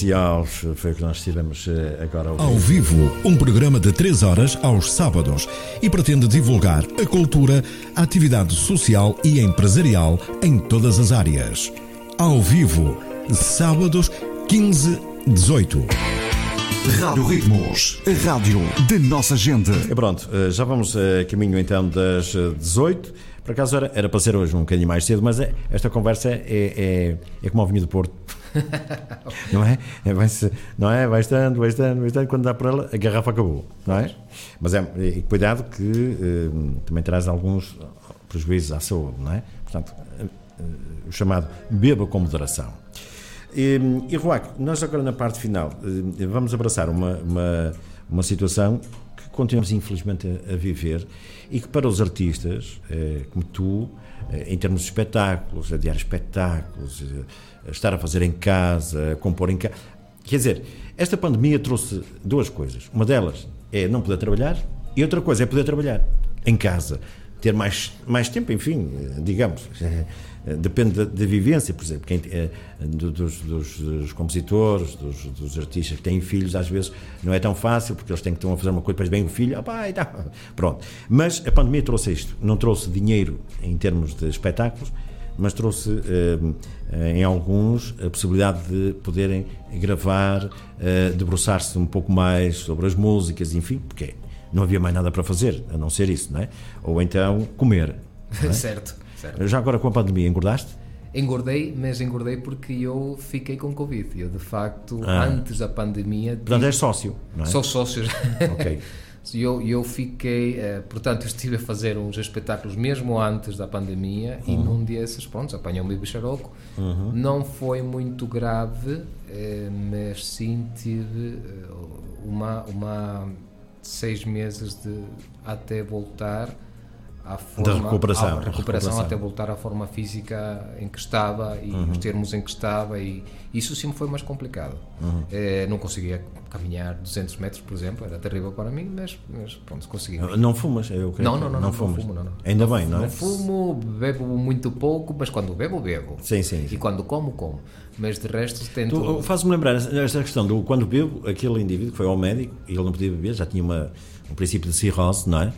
comercial, foi o que nós estivemos eh, agora a ouvir. Ao vivo, um programa de 3 horas aos sábados e pretende divulgar a cultura, a atividade social e empresarial em todas as áreas. Ao vivo, sábados 15, 18. Rádio Ritmos, a rádio da nossa gente. E pronto, eh, já vamos a caminho então das eh, 18. Por acaso era, era para ser hoje um bocadinho mais cedo, mas esta conversa é, é, é como ao vinho do Porto. Não é? é vai não é? Vai estando, vai estando, vai estando, quando dá para ela, a garrafa acabou, não é? Mas é, e cuidado que eh, também traz alguns prejuízos à saúde, não é? Portanto, eh, o chamado beba com moderação. E, e Ruaco, nós agora na parte final eh, vamos abraçar uma, uma, uma situação continuamos infelizmente a, a viver e que para os artistas, eh, como tu, eh, em termos de espetáculos, adiar espetáculos, eh, estar a fazer em casa, a compor em casa. Quer dizer, esta pandemia trouxe duas coisas. Uma delas é não poder trabalhar e outra coisa é poder trabalhar em casa, ter mais, mais tempo, enfim, digamos. (laughs) Depende da, da vivência, por exemplo, quem, dos, dos, dos, compositores, dos, dos, artistas que têm filhos, às vezes não é tão fácil, porque eles têm que estar a fazer uma coisa para bem o filho, ah, pai, tá. pronto. Mas a pandemia trouxe isto, não trouxe dinheiro em termos de espetáculos, mas trouxe em alguns a possibilidade de poderem gravar, debruçar-se um pouco mais sobre as músicas, enfim, porque não havia mais nada para fazer, a não ser isso, não é? Ou então comer. É? (laughs) certo, certo. Já agora com a pandemia engordaste? Engordei, mas engordei porque eu fiquei com Covid. Eu, de facto, ah. antes da pandemia. Portanto, és sócio, não é? Sou sócio. (laughs) Ok. (laughs) Eu, eu fiquei, uh, portanto, eu estive a fazer uns espetáculos mesmo antes da pandemia uhum. e num desses, pronto, apanhou-me bicharoco. Uhum. Não foi muito grave, uh, mas sim tive uh, uma, uma seis meses de até voltar à forma, da recuperação, à recuperação, recuperação, até voltar à forma física em que estava e uhum. os termos em que estava e isso sim foi mais complicado uhum. é, não conseguia caminhar 200 metros por exemplo era terrível para mim mas, mas pronto consegui não fumas eu não, não, não, não, não, não fumo não, não. ainda bem não é não fumo bebo muito pouco mas quando bebo bebo sim sim, sim. e quando como como mas de resto tento tu faz-me lembrar esta questão do quando bebo aquele indivíduo que foi ao médico e ele não podia beber já tinha uma, um princípio de cirrose não é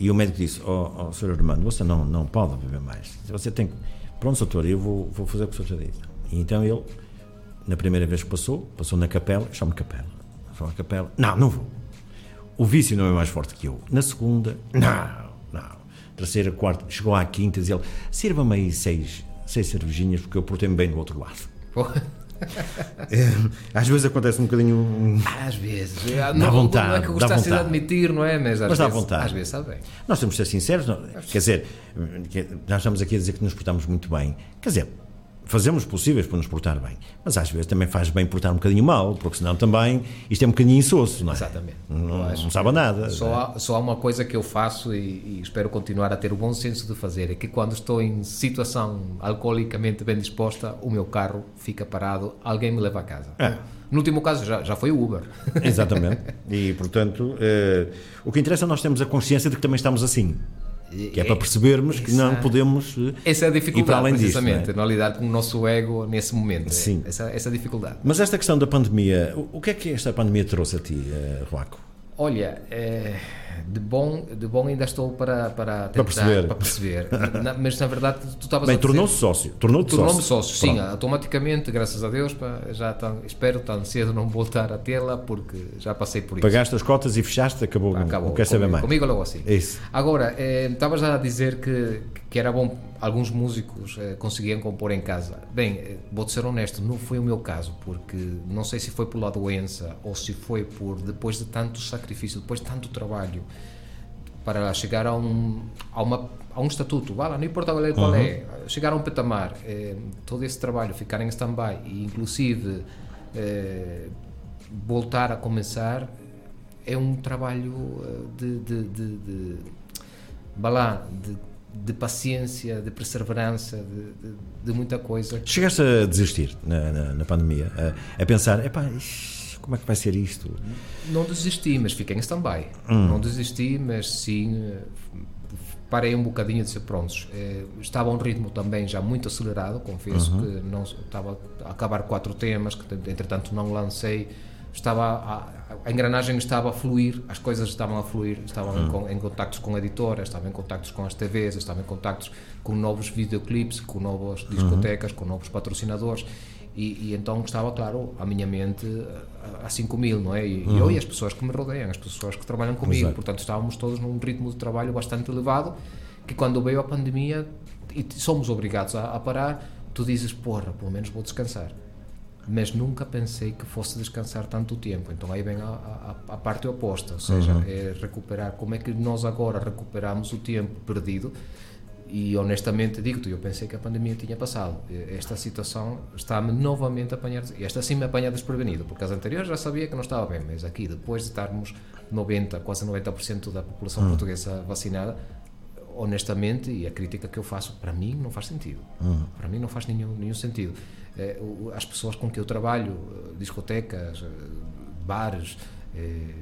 e o médico disse: Ó oh, oh, Sr. Armando, você não, não pode beber mais. Você tem que. Pronto, doutor, eu vou, vou fazer o que o senhor disse. E então ele, na primeira vez que passou, passou na capela, chama capela. À capela: Não, não vou. O vício não é mais forte que eu. Na segunda: Não, não. Terceira, quarta, chegou à quinta, dizia ele: Sirva-me aí seis, seis cervejinhas, porque eu portei-me bem do outro lado. (laughs) É, às vezes acontece um bocadinho. Às vezes. Dá não, vontade. Não é que eu gostasse de admitir, não é? Mas, às Mas dá vezes, vontade. Às vezes sabe bem. Nós temos de ser sinceros. Não, quer dizer, nós estamos aqui a dizer que nos portamos muito bem. Quer dizer, fazemos possíveis para nos portar bem. Mas às vezes também faz bem portar um bocadinho mal, porque senão também isto é um bocadinho insosso, não é? Exatamente. Não, não sabe nada. Só, há, só há uma coisa que eu faço e, e, espero continuar a ter o bom senso de fazer: é que quando estou em situação alcoolicamente bem disposta, o meu carro fica parado, alguém me leva a casa. É. No último caso já, já foi o Uber. Exatamente. (laughs) E portanto, eh, o que interessa é nós temos a consciência de que também estamos assim. Que é para percebermos que não podemos essa é a dificuldade, ir para além precisamente, disso. Não, é? não lidar com o nosso ego nesse momento. Sim. Essa, essa dificuldade. Mas esta questão da pandemia, o que é que esta pandemia trouxe a ti, uh, Ruaco? Olha, é, de, bom, de bom ainda estou para, para, tentar, para perceber. Para perceber. na, mas na verdade tu estavas Bem, tornou-se sócio. Tornou-te tornou sócio. Sim, automaticamente, graças a Deus, pá, já tão, espero tão cedo não voltar a tê-la porque já passei por isso. Pagaste as cotas e fechaste, acabou. Acabou. Não quer saber comigo, mais. Comigo logo assim. É isso. Agora, eh, estavas a dizer que, que era bom alguns músicos eh, conseguiam compor em casa. Bem, eh, vou-te ser honesto, não foi o meu caso, porque não sei se foi pela doença ou se foi por depois de tanto sacrifício, depois de tanto trabalho para chegar a um, a uma, a um estatuto, vá lá, não importa qual é, qual é chegar a um patamar, eh, todo esse trabalho ficar em stand-by e inclusive eh, voltar a começar é um trabalho de, de, de, de, vá lá, de, de paciência, de perseverança, de, de, de muita coisa. Chegaste a desistir na, na, na pandemia, a, a pensar, epá, como é que vai ser isto? Não desisti, mas fiquei em stand-by. Hum. Não desisti, mas sim eh, parei um bocadinho de ser prontos. Eh, Estava a um ritmo também já muito acelerado, confesso Uhum. que não estava a acabar quatro temas que entretanto não lancei. Estava a, a engrenagem estava a fluir, as coisas estavam a fluir, estava em, con- em contactos com editoras, estava em contactos com as TVs, estava em contactos com novos videoclipes, com novas discotecas, com novos patrocinadores. E, e então estava, claro, a minha mente a, a 5 mil, não é? E, e eu e as pessoas que me rodeiam, as pessoas que trabalham comigo. Exato. Portanto, estávamos todos num ritmo de trabalho bastante elevado, que quando veio a pandemia e somos obrigados a, a parar, tu dizes, porra, pelo menos vou descansar. Mas nunca pensei que fosse descansar tanto tempo. Então aí vem a, a, a parte oposta, ou seja, Uhum. é recuperar como é que nós agora recuperamos o tempo perdido. E honestamente digo-te, eu pensei que a pandemia tinha passado. Esta situação está-me novamente a apanhar, e esta sim me apanha desprevenido, porque as anteriores já sabia que não estava bem, mas aqui, depois de estarmos 90, quase 90% da população portuguesa vacinada, honestamente, e a crítica que eu faço, para mim não faz sentido. Para mim não faz nenhum, nenhum sentido. O- as pessoas com que eu trabalho, eh, discotecas, eh, bares, eh,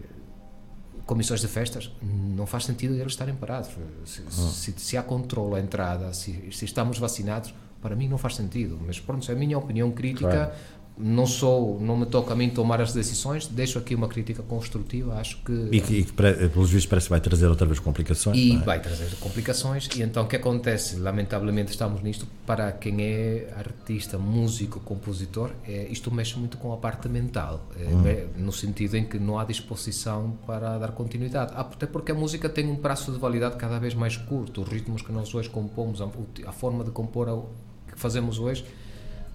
comissões de festas, não faz sentido eles estarem parados. Se, se, se há controle à entrada, se, se estamos vacinados, para mim não faz sentido. Mas pronto, é a minha opinião crítica. Claro. Não sou, não me toca a mim tomar as decisões. Deixo aqui uma crítica construtiva. Acho que E que, e que pelos vistos, parece que vai trazer outra vez complicações. e é? vai trazer complicações. E então o que acontece? Lamentavelmente estamos nisto. Para quem é artista, músico, compositor, é, isto mexe muito com a parte mental, é, é, no sentido em que não há disposição para dar continuidade. Ah, Até porque a música tem um prazo de validade cada vez mais curto. Os ritmos que nós hoje compomos, a, a forma de compor a- que fazemos hoje.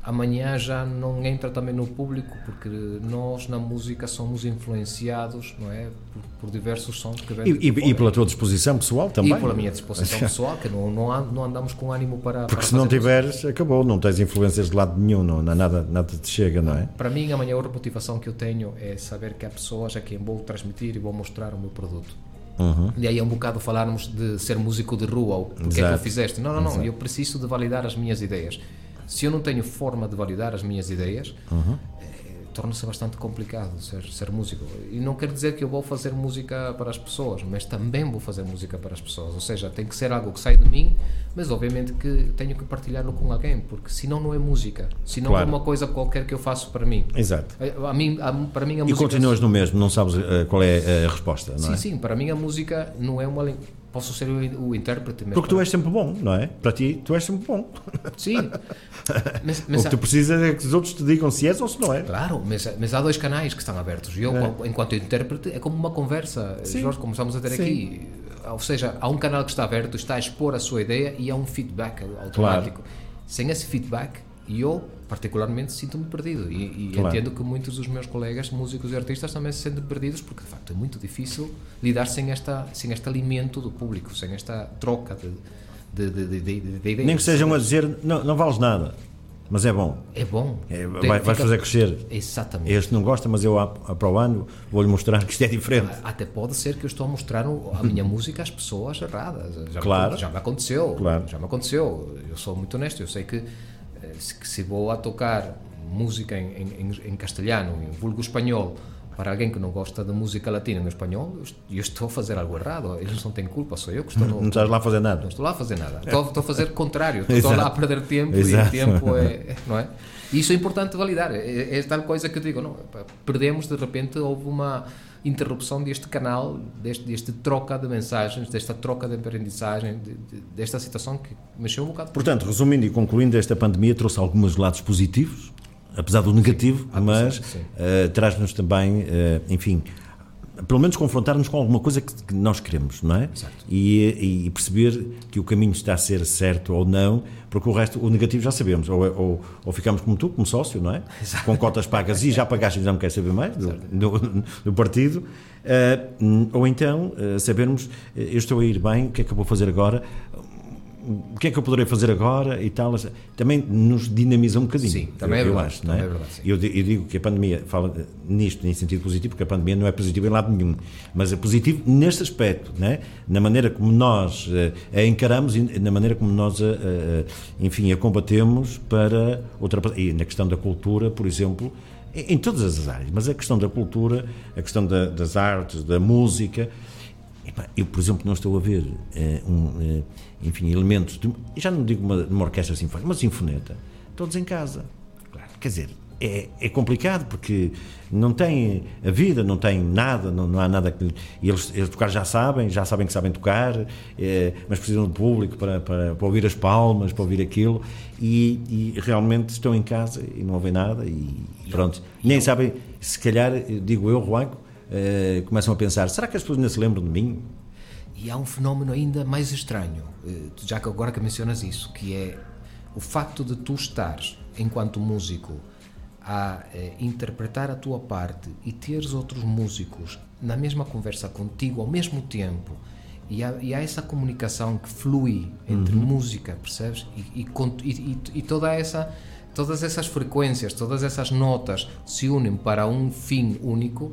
Amanhã já não entra também no público porque nós na música somos influenciados, não é, por, por diversos sons que vêm E, e- e pela tua disposição pessoal também. E pela minha disposição (laughs) pessoal, que não, não, não andamos com ânimo para. Porque para se não tiveres, acabou, não tens influências de lado nenhum, não, nada, nada te chega, não é? Para mim, a maior motivação que eu tenho é saber que há pessoas a quem vou transmitir e vou mostrar o meu produto. E aí é um bocado falarmos de ser músico de rua, ou porque é que Exato. o fizeste. Não, não, não, eu preciso de validar as minhas ideias. Se eu não tenho forma de validar as minhas ideias, eh, torna-se bastante complicado ser, ser músico. E não quer dizer que eu vou fazer música para as pessoas, mas também vou fazer música para as pessoas. Ou seja, tem que ser algo que sai de mim, mas obviamente que tenho que partilhá-lo com alguém, porque senão não é música. Senão Claro. é uma coisa qualquer que eu faço para mim. Exato. A, a mim, a- para mim a E música continuas no mesmo, não sabes eh, qual é a resposta, não Sim, é? sim, para mim a música não é uma lin- posso ser o, o intérprete, Porque tu és sempre bom, não é? Para ti, tu és sempre bom. Sim. (laughs) Mas, o mas que há- tu precisas é que os outros te digam se és ou se não é. Claro, mas, mas há dois canais que estão abertos. E eu, enquanto intérprete, é como uma conversa, Sim. Jorge, como estamos a ter Sim. aqui. Ou seja, há um canal que está aberto, está a expor a sua ideia e há um feedback automático. Sem esse feedback, eu, particularmente, sinto-me perdido. E, e Claro. entendo que muitos dos meus colegas, músicos e artistas, também se sentem perdidos, porque de facto é muito difícil lidar sem, esta, sem este alimento do público, sem esta troca de, de, de, de, de, de ideias. Nem que sejam a dizer, não, não vales nada, mas é bom. É bom. É, vai, vais fica- fazer crescer. Exatamente. Este não gosta, mas eu a- a- para o ano vou-lhe mostrar que isto é diferente. Até pode ser que eu estou a mostrar a minha música às pessoas erradas. Já, Claro. me, já me aconteceu. Claro. Já me aconteceu. Eu sou muito honesto. Eu sei que que se vou a tocar música em, em, em- castelhano, em vulgo espanhol, para alguém que não gosta de música latina em espanhol, eu est- eu estou a fazer algo errado. Eles não têm culpa, sou eu que estou (laughs) no, Não estás lá a fazer não nada. estou lá a fazer nada. Estou, estou a fazer o contrário. Estou, lá a perder tempo Exato. e o tempo é. Não é? Isso é importante validar. É, é tal coisa que eu digo. Não, perdemos, de repente, houve uma interrupção deste canal, deste, deste troca de mensagens, desta troca de aprendizagem, de- de- desta situação que mexeu um bocado. Portanto, resumindo e concluindo, esta pandemia trouxe alguns lados positivos, apesar do negativo, mas sim. eh, traz-nos também, eh, enfim, pelo menos confrontar-nos com alguma coisa que, que nós queremos, não é? Exato. E, e perceber que o caminho está a ser certo ou não, porque o resto, o negativo já sabemos, ou, ou, ou ficamos como tu, como sócio, não é? Com cotas pagas e já pagaste e já não queres saber mais do, do, do partido, eh, ou então eh, sabermos, eh, eu estou a ir bem, o que é que eu vou fazer agora? O que é que eu poderei fazer agora e tal, também nos dinamiza um bocadinho. Sim, também eu, é eu verdade, acho, não é? é verdade, eu, eu digo que a pandemia fala eh, nisto em sentido positivo, porque a pandemia não é positiva em lado nenhum, mas é positivo neste aspecto, né? na maneira como nós eh, a encaramos e na maneira como nós, a, a- a- enfim, a combatemos para ultrapassar. E na questão da cultura, por exemplo, em, em todas as áreas, mas a questão da cultura, a questão da- das artes, da música. Eu, por exemplo, não estou a ver eh, um, eh, enfim, elementos, de, já não digo uma, uma orquestra sinfónica, uma sinfoneta, todos em casa. Quer dizer, é, é complicado porque não tem a vida, não tem nada, não, não há nada que. Eles, eles tocar já sabem, já sabem que sabem tocar, eh, mas precisam de público para, para, para ouvir as palmas, para ouvir aquilo, e, e realmente estão em casa e não ouvem nada, e pronto. Nem sabem, se calhar, digo eu, Juanco, eh, começam a pensar: será que as pessoas ainda se lembram de mim? E há um fenómeno ainda mais estranho, eh, já que agora que mencionas isso, que é o facto de tu estares, enquanto músico, a eh, interpretar a tua parte e teres outros músicos na mesma conversa contigo ao mesmo tempo e há, e há essa comunicação que flui entre música, percebes? E, e, e- toda essa, todas essas frequências, todas essas notas se unem para um fim único,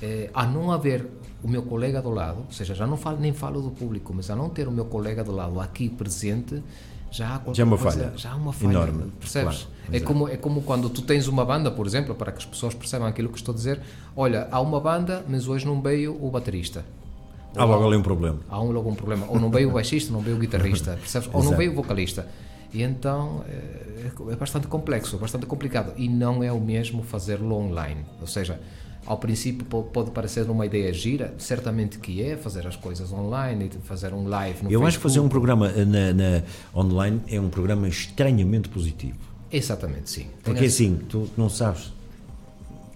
eh, a não haver o meu colega do lado, ou seja, já não falo, nem falo do público, mas a não ter o meu colega do lado aqui presente, já há qualquer Já é uma coisa- falha já há uma falha, enorme, percebes? claro, é, como, é como quando tu tens uma banda, por exemplo, para que as pessoas percebam aquilo que estou a dizer, olha, há uma banda, mas hoje não veio o baterista. Há logo ali um problema. Há um logo um problema. Ou não veio o baixista, não veio o guitarrista, (laughs) percebes? Ou não veio o vocalista. E então é, é bastante complexo, bastante complicado. E não é o mesmo fazê-lo online. Ou seja, ao princípio po- pode parecer uma ideia gira, certamente que é fazer as coisas online e fazer um live no Eu acho que fazer um Facebook. programa eh, na, na online é um programa estranhamente positivo. Exatamente, sim. Porque Tem assim, tu não sabes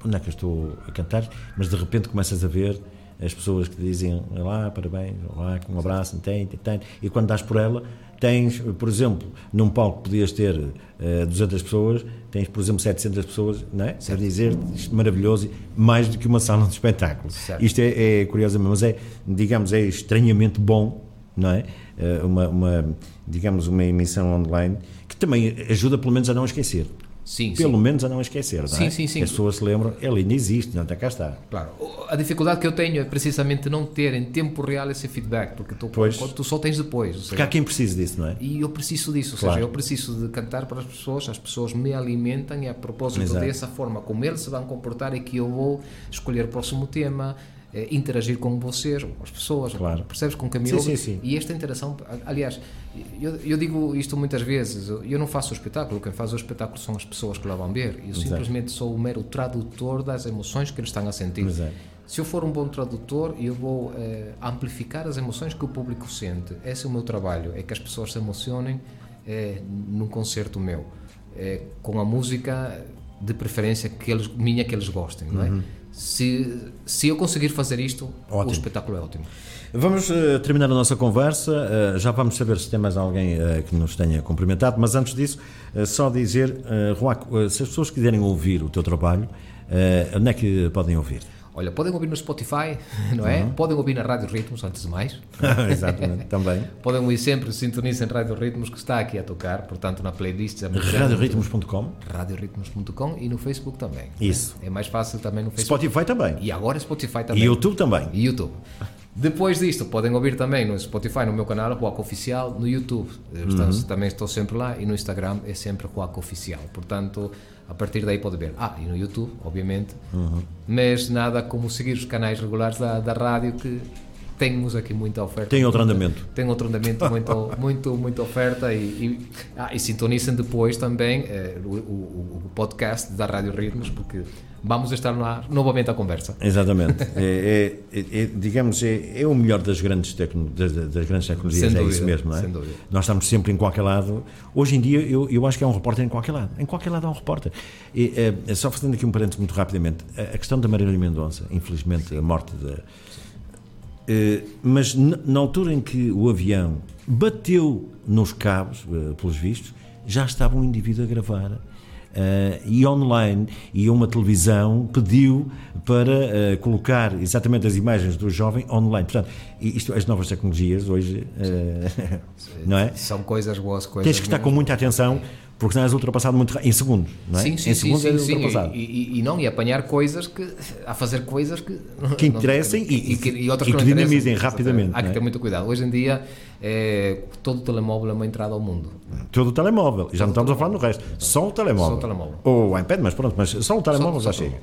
onde é que eu estou a cantar, mas de repente começas a ver as pessoas que dizem olá, parabéns, olá, um abraço, tem, tem, tem, e quando dás por ela, tens, por exemplo, num palco podias ter eh, 200 pessoas, tens, por exemplo, 700 pessoas, não é? A dizer isto maravilhoso, mais do que uma sala de espetáculo. Certo. Isto é, é curiosamente, mas é, digamos, é estranhamente bom, não é? Eh, Uma, uma, digamos, uma emissão online que também ajuda, pelo menos, a não esquecer. Sim, Pelo sim. menos a não esquecer, não é? Sim, sim, sim. As pessoas se lembram, ele ainda existe, não está cá está. Claro. A dificuldade que eu tenho é precisamente não ter em tempo real esse feedback, porque tu, tu só tens depois. Ou Porque seja, há quem precise disso, não é? E eu preciso disso, ou Claro. seja, eu preciso de cantar para as pessoas, as pessoas me alimentam e a propósito Exato. dessa forma como eles se vão comportar é que eu vou escolher o próximo tema, eh, interagir com vocês, ou com as pessoas, Claro. percebes com quem me Sim, ouve? sim, sim. E esta interação, aliás, eu, eu digo isto muitas vezes, eu não faço o espetáculo, quem faz o espetáculo são as pessoas que lá vão ver, eu simplesmente sou o mero tradutor das emoções que eles estão a sentir. Exato. Se eu for um bom tradutor, eu vou eh, amplificar as emoções que o público sente. Esse é o meu trabalho, é que as pessoas se emocionem eh, num concerto meu, eh, com a música de preferência que eles, minha que eles gostem, não é? Se, se eu conseguir fazer isto, o Ótimo. espetáculo é ótimo. Vamos eh, terminar a nossa conversa. eh, já vamos saber se tem mais alguém eh, que nos tenha cumprimentado, mas antes disso, só dizer, uh, Ruaco, se as pessoas quiserem ouvir o teu trabalho, onde é que podem ouvir? Olha, podem ouvir no Spotify, (laughs) não é? Podem ouvir na Rádio Ritmos, antes de mais. (laughs) Exatamente, também. Podem ouvir sempre, sintonizem Rádio Ritmos, que está aqui a tocar, portanto, na playlist. Radioritmos.com. radioritmos.com e no Facebook também. Isso. É mais fácil também no Facebook. Spotify também. E agora Spotify também. E YouTube também. E YouTube. Depois disto, podem ouvir também no Spotify, no meu canal, Roaco Oficial, no YouTube. Estou- Uhum. Também estou sempre lá e no Instagram é sempre Roaco Oficial. Portanto, a partir daí pode ver. Ah, e no YouTube, obviamente. Uhum. Mas nada como seguir os canais regulares da, da rádio que temos aqui muita oferta. Tem outro andamento. Tem outro andamento, muito, (laughs) muito, muita oferta e, e, ah, e sintonizem depois também eh, o, o- o podcast da Rádio Ritmos, porque vamos estar lá novamente à conversa. Exatamente. É, é- é- é, digamos, é, é o melhor das grandes, tecno, das, das grandes tecnologias, é isso mesmo, não é? Nós estamos sempre em qualquer lado. Hoje em dia, eu, eu acho que há um repórter em qualquer lado. Em qualquer lado há um repórter. E, é, só fazendo aqui um parênteses muito rapidamente, a, a questão da Marília Mendonça, infelizmente, a morte da. Eh, mas na, na altura em que o avião bateu nos cabos, eh, pelos vistos, já estava um indivíduo a gravar. Eh, e online, e uma televisão pediu para eh, colocar exatamente as imagens do jovem online. Portanto, isto, as novas tecnologias hoje, eh, (laughs) não é? São coisas boas, coisas Tens que estar com muita atenção, porque senão és ultrapassado muito em segundos, não é? Sim, sim, em segundos sim, és sim. ultrapassado. E, e- e não, e apanhar coisas que. a fazer coisas que. Que (laughs) não- interessem e- que- e outras que não dinamizem rapidamente, Há que não é? ter muito cuidado. Hoje em dia, é, todo telemóvel é uma entrada ao mundo. Todo o telemóvel. Já não estamos a falar no resto. Só o telemóvel. Só o telemóvel. Ou o iPad, mas pronto, mas só o telemóvel Só- já só o chega.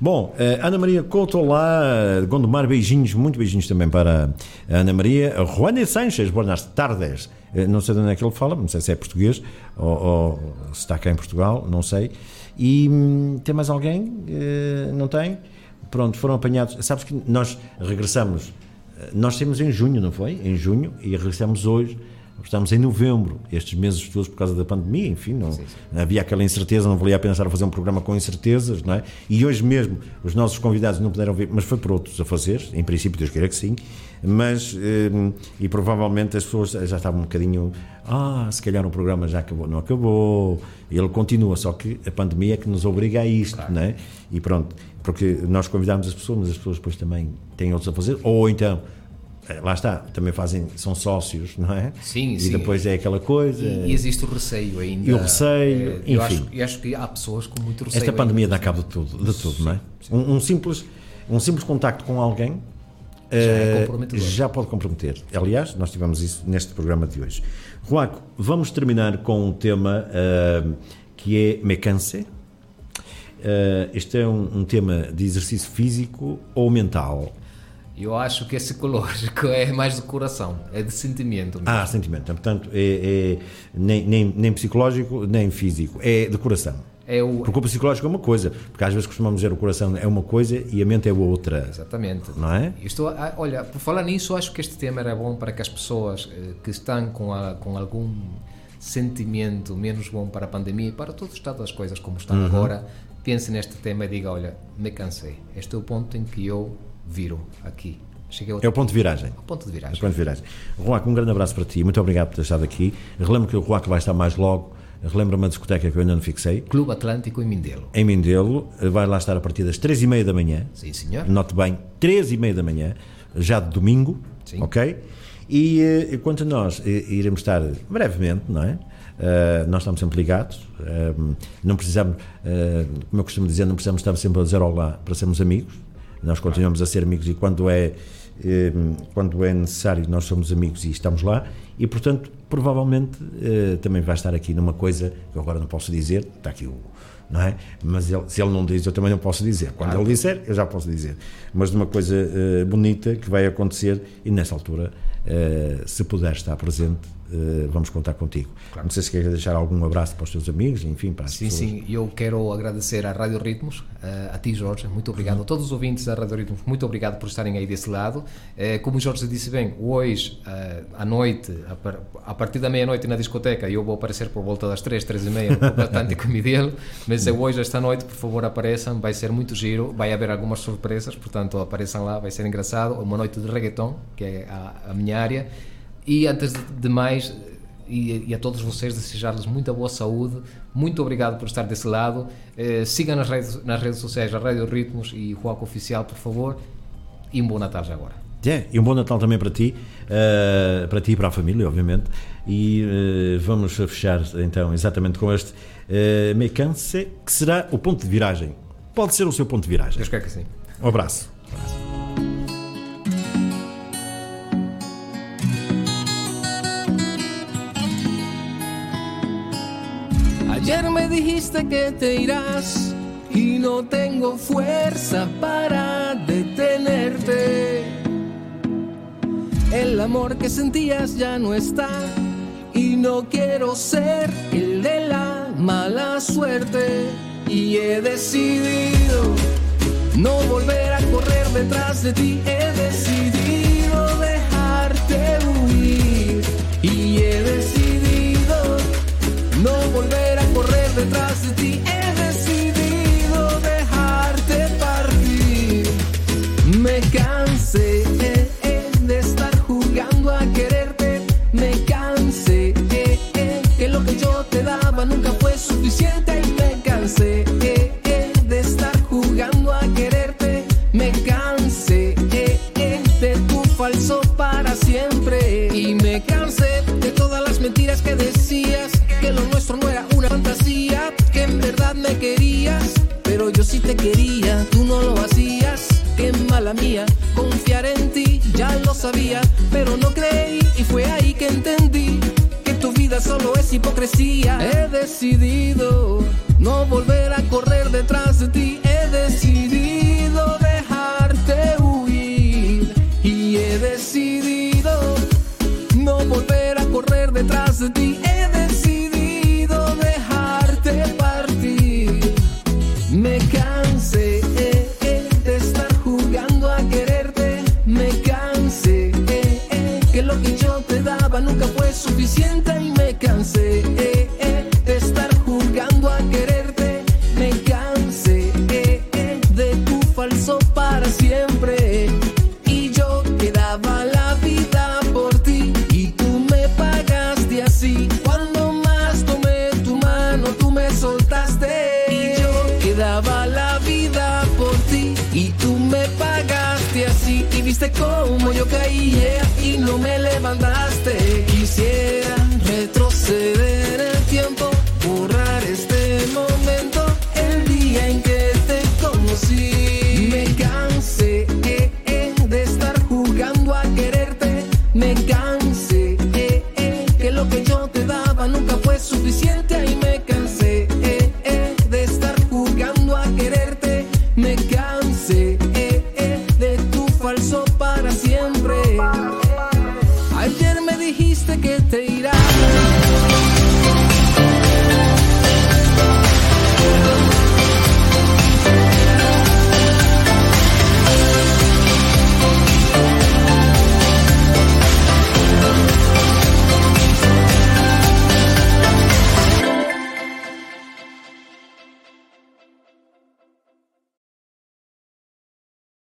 Bom, eh, Ana Maria Couto lá, Gondomar, beijinhos, muito beijinhos também para a Ana Maria. Juan Sanches, buenas tardes. Eh, Não sei de onde é que ele fala, não sei se é português ou, ou se está cá em Portugal, não sei. E hum, tem mais alguém? Eh, Não tem? Pronto, foram apanhados. Sabes que nós regressamos, eh, nós temos em junho, não foi? Em junho, e regressamos hoje. Estamos em novembro, estes meses todos por causa da pandemia, enfim, não, havia aquela incerteza, não valia a pensar a fazer um programa com incertezas, não é? E hoje mesmo os nossos convidados não puderam vir, mas foi por outros a fazer, em princípio Deus queira que sim, Mas, eh, e provavelmente as pessoas já estavam um bocadinho, ah, se calhar o programa já acabou. Não acabou, ele continua, só que a pandemia é que nos obriga a isto, né? E pronto, porque nós convidamos as pessoas, mas as pessoas depois também têm outros a fazer, ou então eh, lá está, também fazem, são sócios, não é? Sim, e sim. depois é aquela coisa. E, e existe o receio ainda. E o receio, eu enfim. acho, eu acho que há pessoas com muito receio. Esta ainda. pandemia dá cabo de tudo, de tudo não é? Um, um simples, um simples contacto com alguém é eh, já pode comprometer. Aliás, nós tivemos isso neste programa de hoje. Joaco, vamos terminar com um tema eh, que é Me Canse. Eh, este é um, um tema de exercício físico ou mental? Eu acho que é psicológico, (laughs) é mais do coração, é de sentimento. mesmo. Ah, sentimento. Portanto, é, é nem, nem, nem psicológico, nem físico. É de coração. É o. Porque o psicológico é uma coisa, porque às vezes costumamos dizer o coração é uma coisa e a mente é outra. Exatamente. Não é? Eu Estou, a- olha, por falar nisso, acho que este tema era bom para que as pessoas eh, que estão com, a- com algum sentimento menos bom para a pandemia e para todo o estado das coisas como Uhum. estão agora, pensem neste tema e digam, olha, me cansei. Este é o ponto em que eu viro aqui. Cheguei ao É o ponto de viragem. ao ponto de É o viragem. ponto de viragem. Ruaco, um grande abraço para ti. Muito obrigado por ter estado aqui. Relembro que o Ruaco vai estar mais logo. Relembra uma discoteca que eu ainda não fixei. Clube Atlântico em Mindelo. Em Mindelo. Vai lá estar a partir das três e meia da manhã. Sim, senhor. Note bem, três e meia da manhã, já de domingo, Sim. ok? E eh, quanto a nós, eh, iremos estar brevemente, não é? Eh, nós estamos sempre ligados, eh, não precisamos, eh, como eu costumo dizer, não precisamos estar sempre a dizer olá para sermos amigos, nós continuamos a ser amigos e quando é, eh, quando é necessário nós somos amigos e estamos lá e portanto provavelmente eh, também vai estar aqui numa coisa que eu agora não posso dizer, está aqui o não é? Mas ele- se ele não diz, eu também não posso dizer. Quando ele disser, eu já posso dizer. Mas de uma coisa eh, bonita que vai acontecer e nessa altura, eh, se puder estar presente, eh, vamos contar contigo. Não sei se queres deixar algum abraço para os teus amigos, enfim, para as Sim, pessoas. sim, eu quero agradecer à Rádio Ritmos, eh, a ti Jorge, muito obrigado, a todos os ouvintes da Rádio Ritmos, muito obrigado por estarem aí desse lado. Eh, Como o Jorge disse bem, hoje à noite, a par- a partir da meia-noite na discoteca, eu vou aparecer por volta das três, três e meia, no Atlântico Midelo, mas é hoje, esta noite, por favor apareçam, vai ser muito giro, vai haver algumas surpresas, portanto apareçam lá, vai ser engraçado, uma noite de reggaeton, que é a, a minha área, e antes de, mais, e, e a todos vocês desejar-lhes muita boa saúde. Muito obrigado por estar desse lado. Eh, sigam nas redes, nas redes sociais a Rádio Ritmos e o Juaco Oficial, por favor. E um bom Natal já agora. É, e um bom Natal também para ti, eh, para ti e para a família, obviamente. E eh, vamos fechar então exatamente com este uh, Me Canse, que será o ponto de viragem. Pode ser o seu ponto de viragem. Deus quer que sim. Um abraço. Ayer me dijiste que te irás y no tengo fuerza para detenerte. El amor que sentías ya no está y no quiero ser el de la mala suerte. Y he decidido no volver a correr detrás de ti. He decidido detrás de ti. He decidido dejarte partir. Me cansé eh, eh, de estar jugando a quererte. Me cansé eh, eh, que lo que yo te daba nunca fue suficiente. Y me cansé de estar jugando a quererte. Me cansé de tu falso para siempre. Y me cansé de todas las mentiras que decías. Me querías. Pero yo sí te quería, tú no lo hacías. Qué mala mía, confiar en ti, ya lo sabía. Pero no creí y fue ahí que entendí que tu vida solo es hipocresía. He decidido no volver a correr detrás de ti. He decidido dejarte huir. Y he decidido no volver a correr detrás de ti. He suficiente.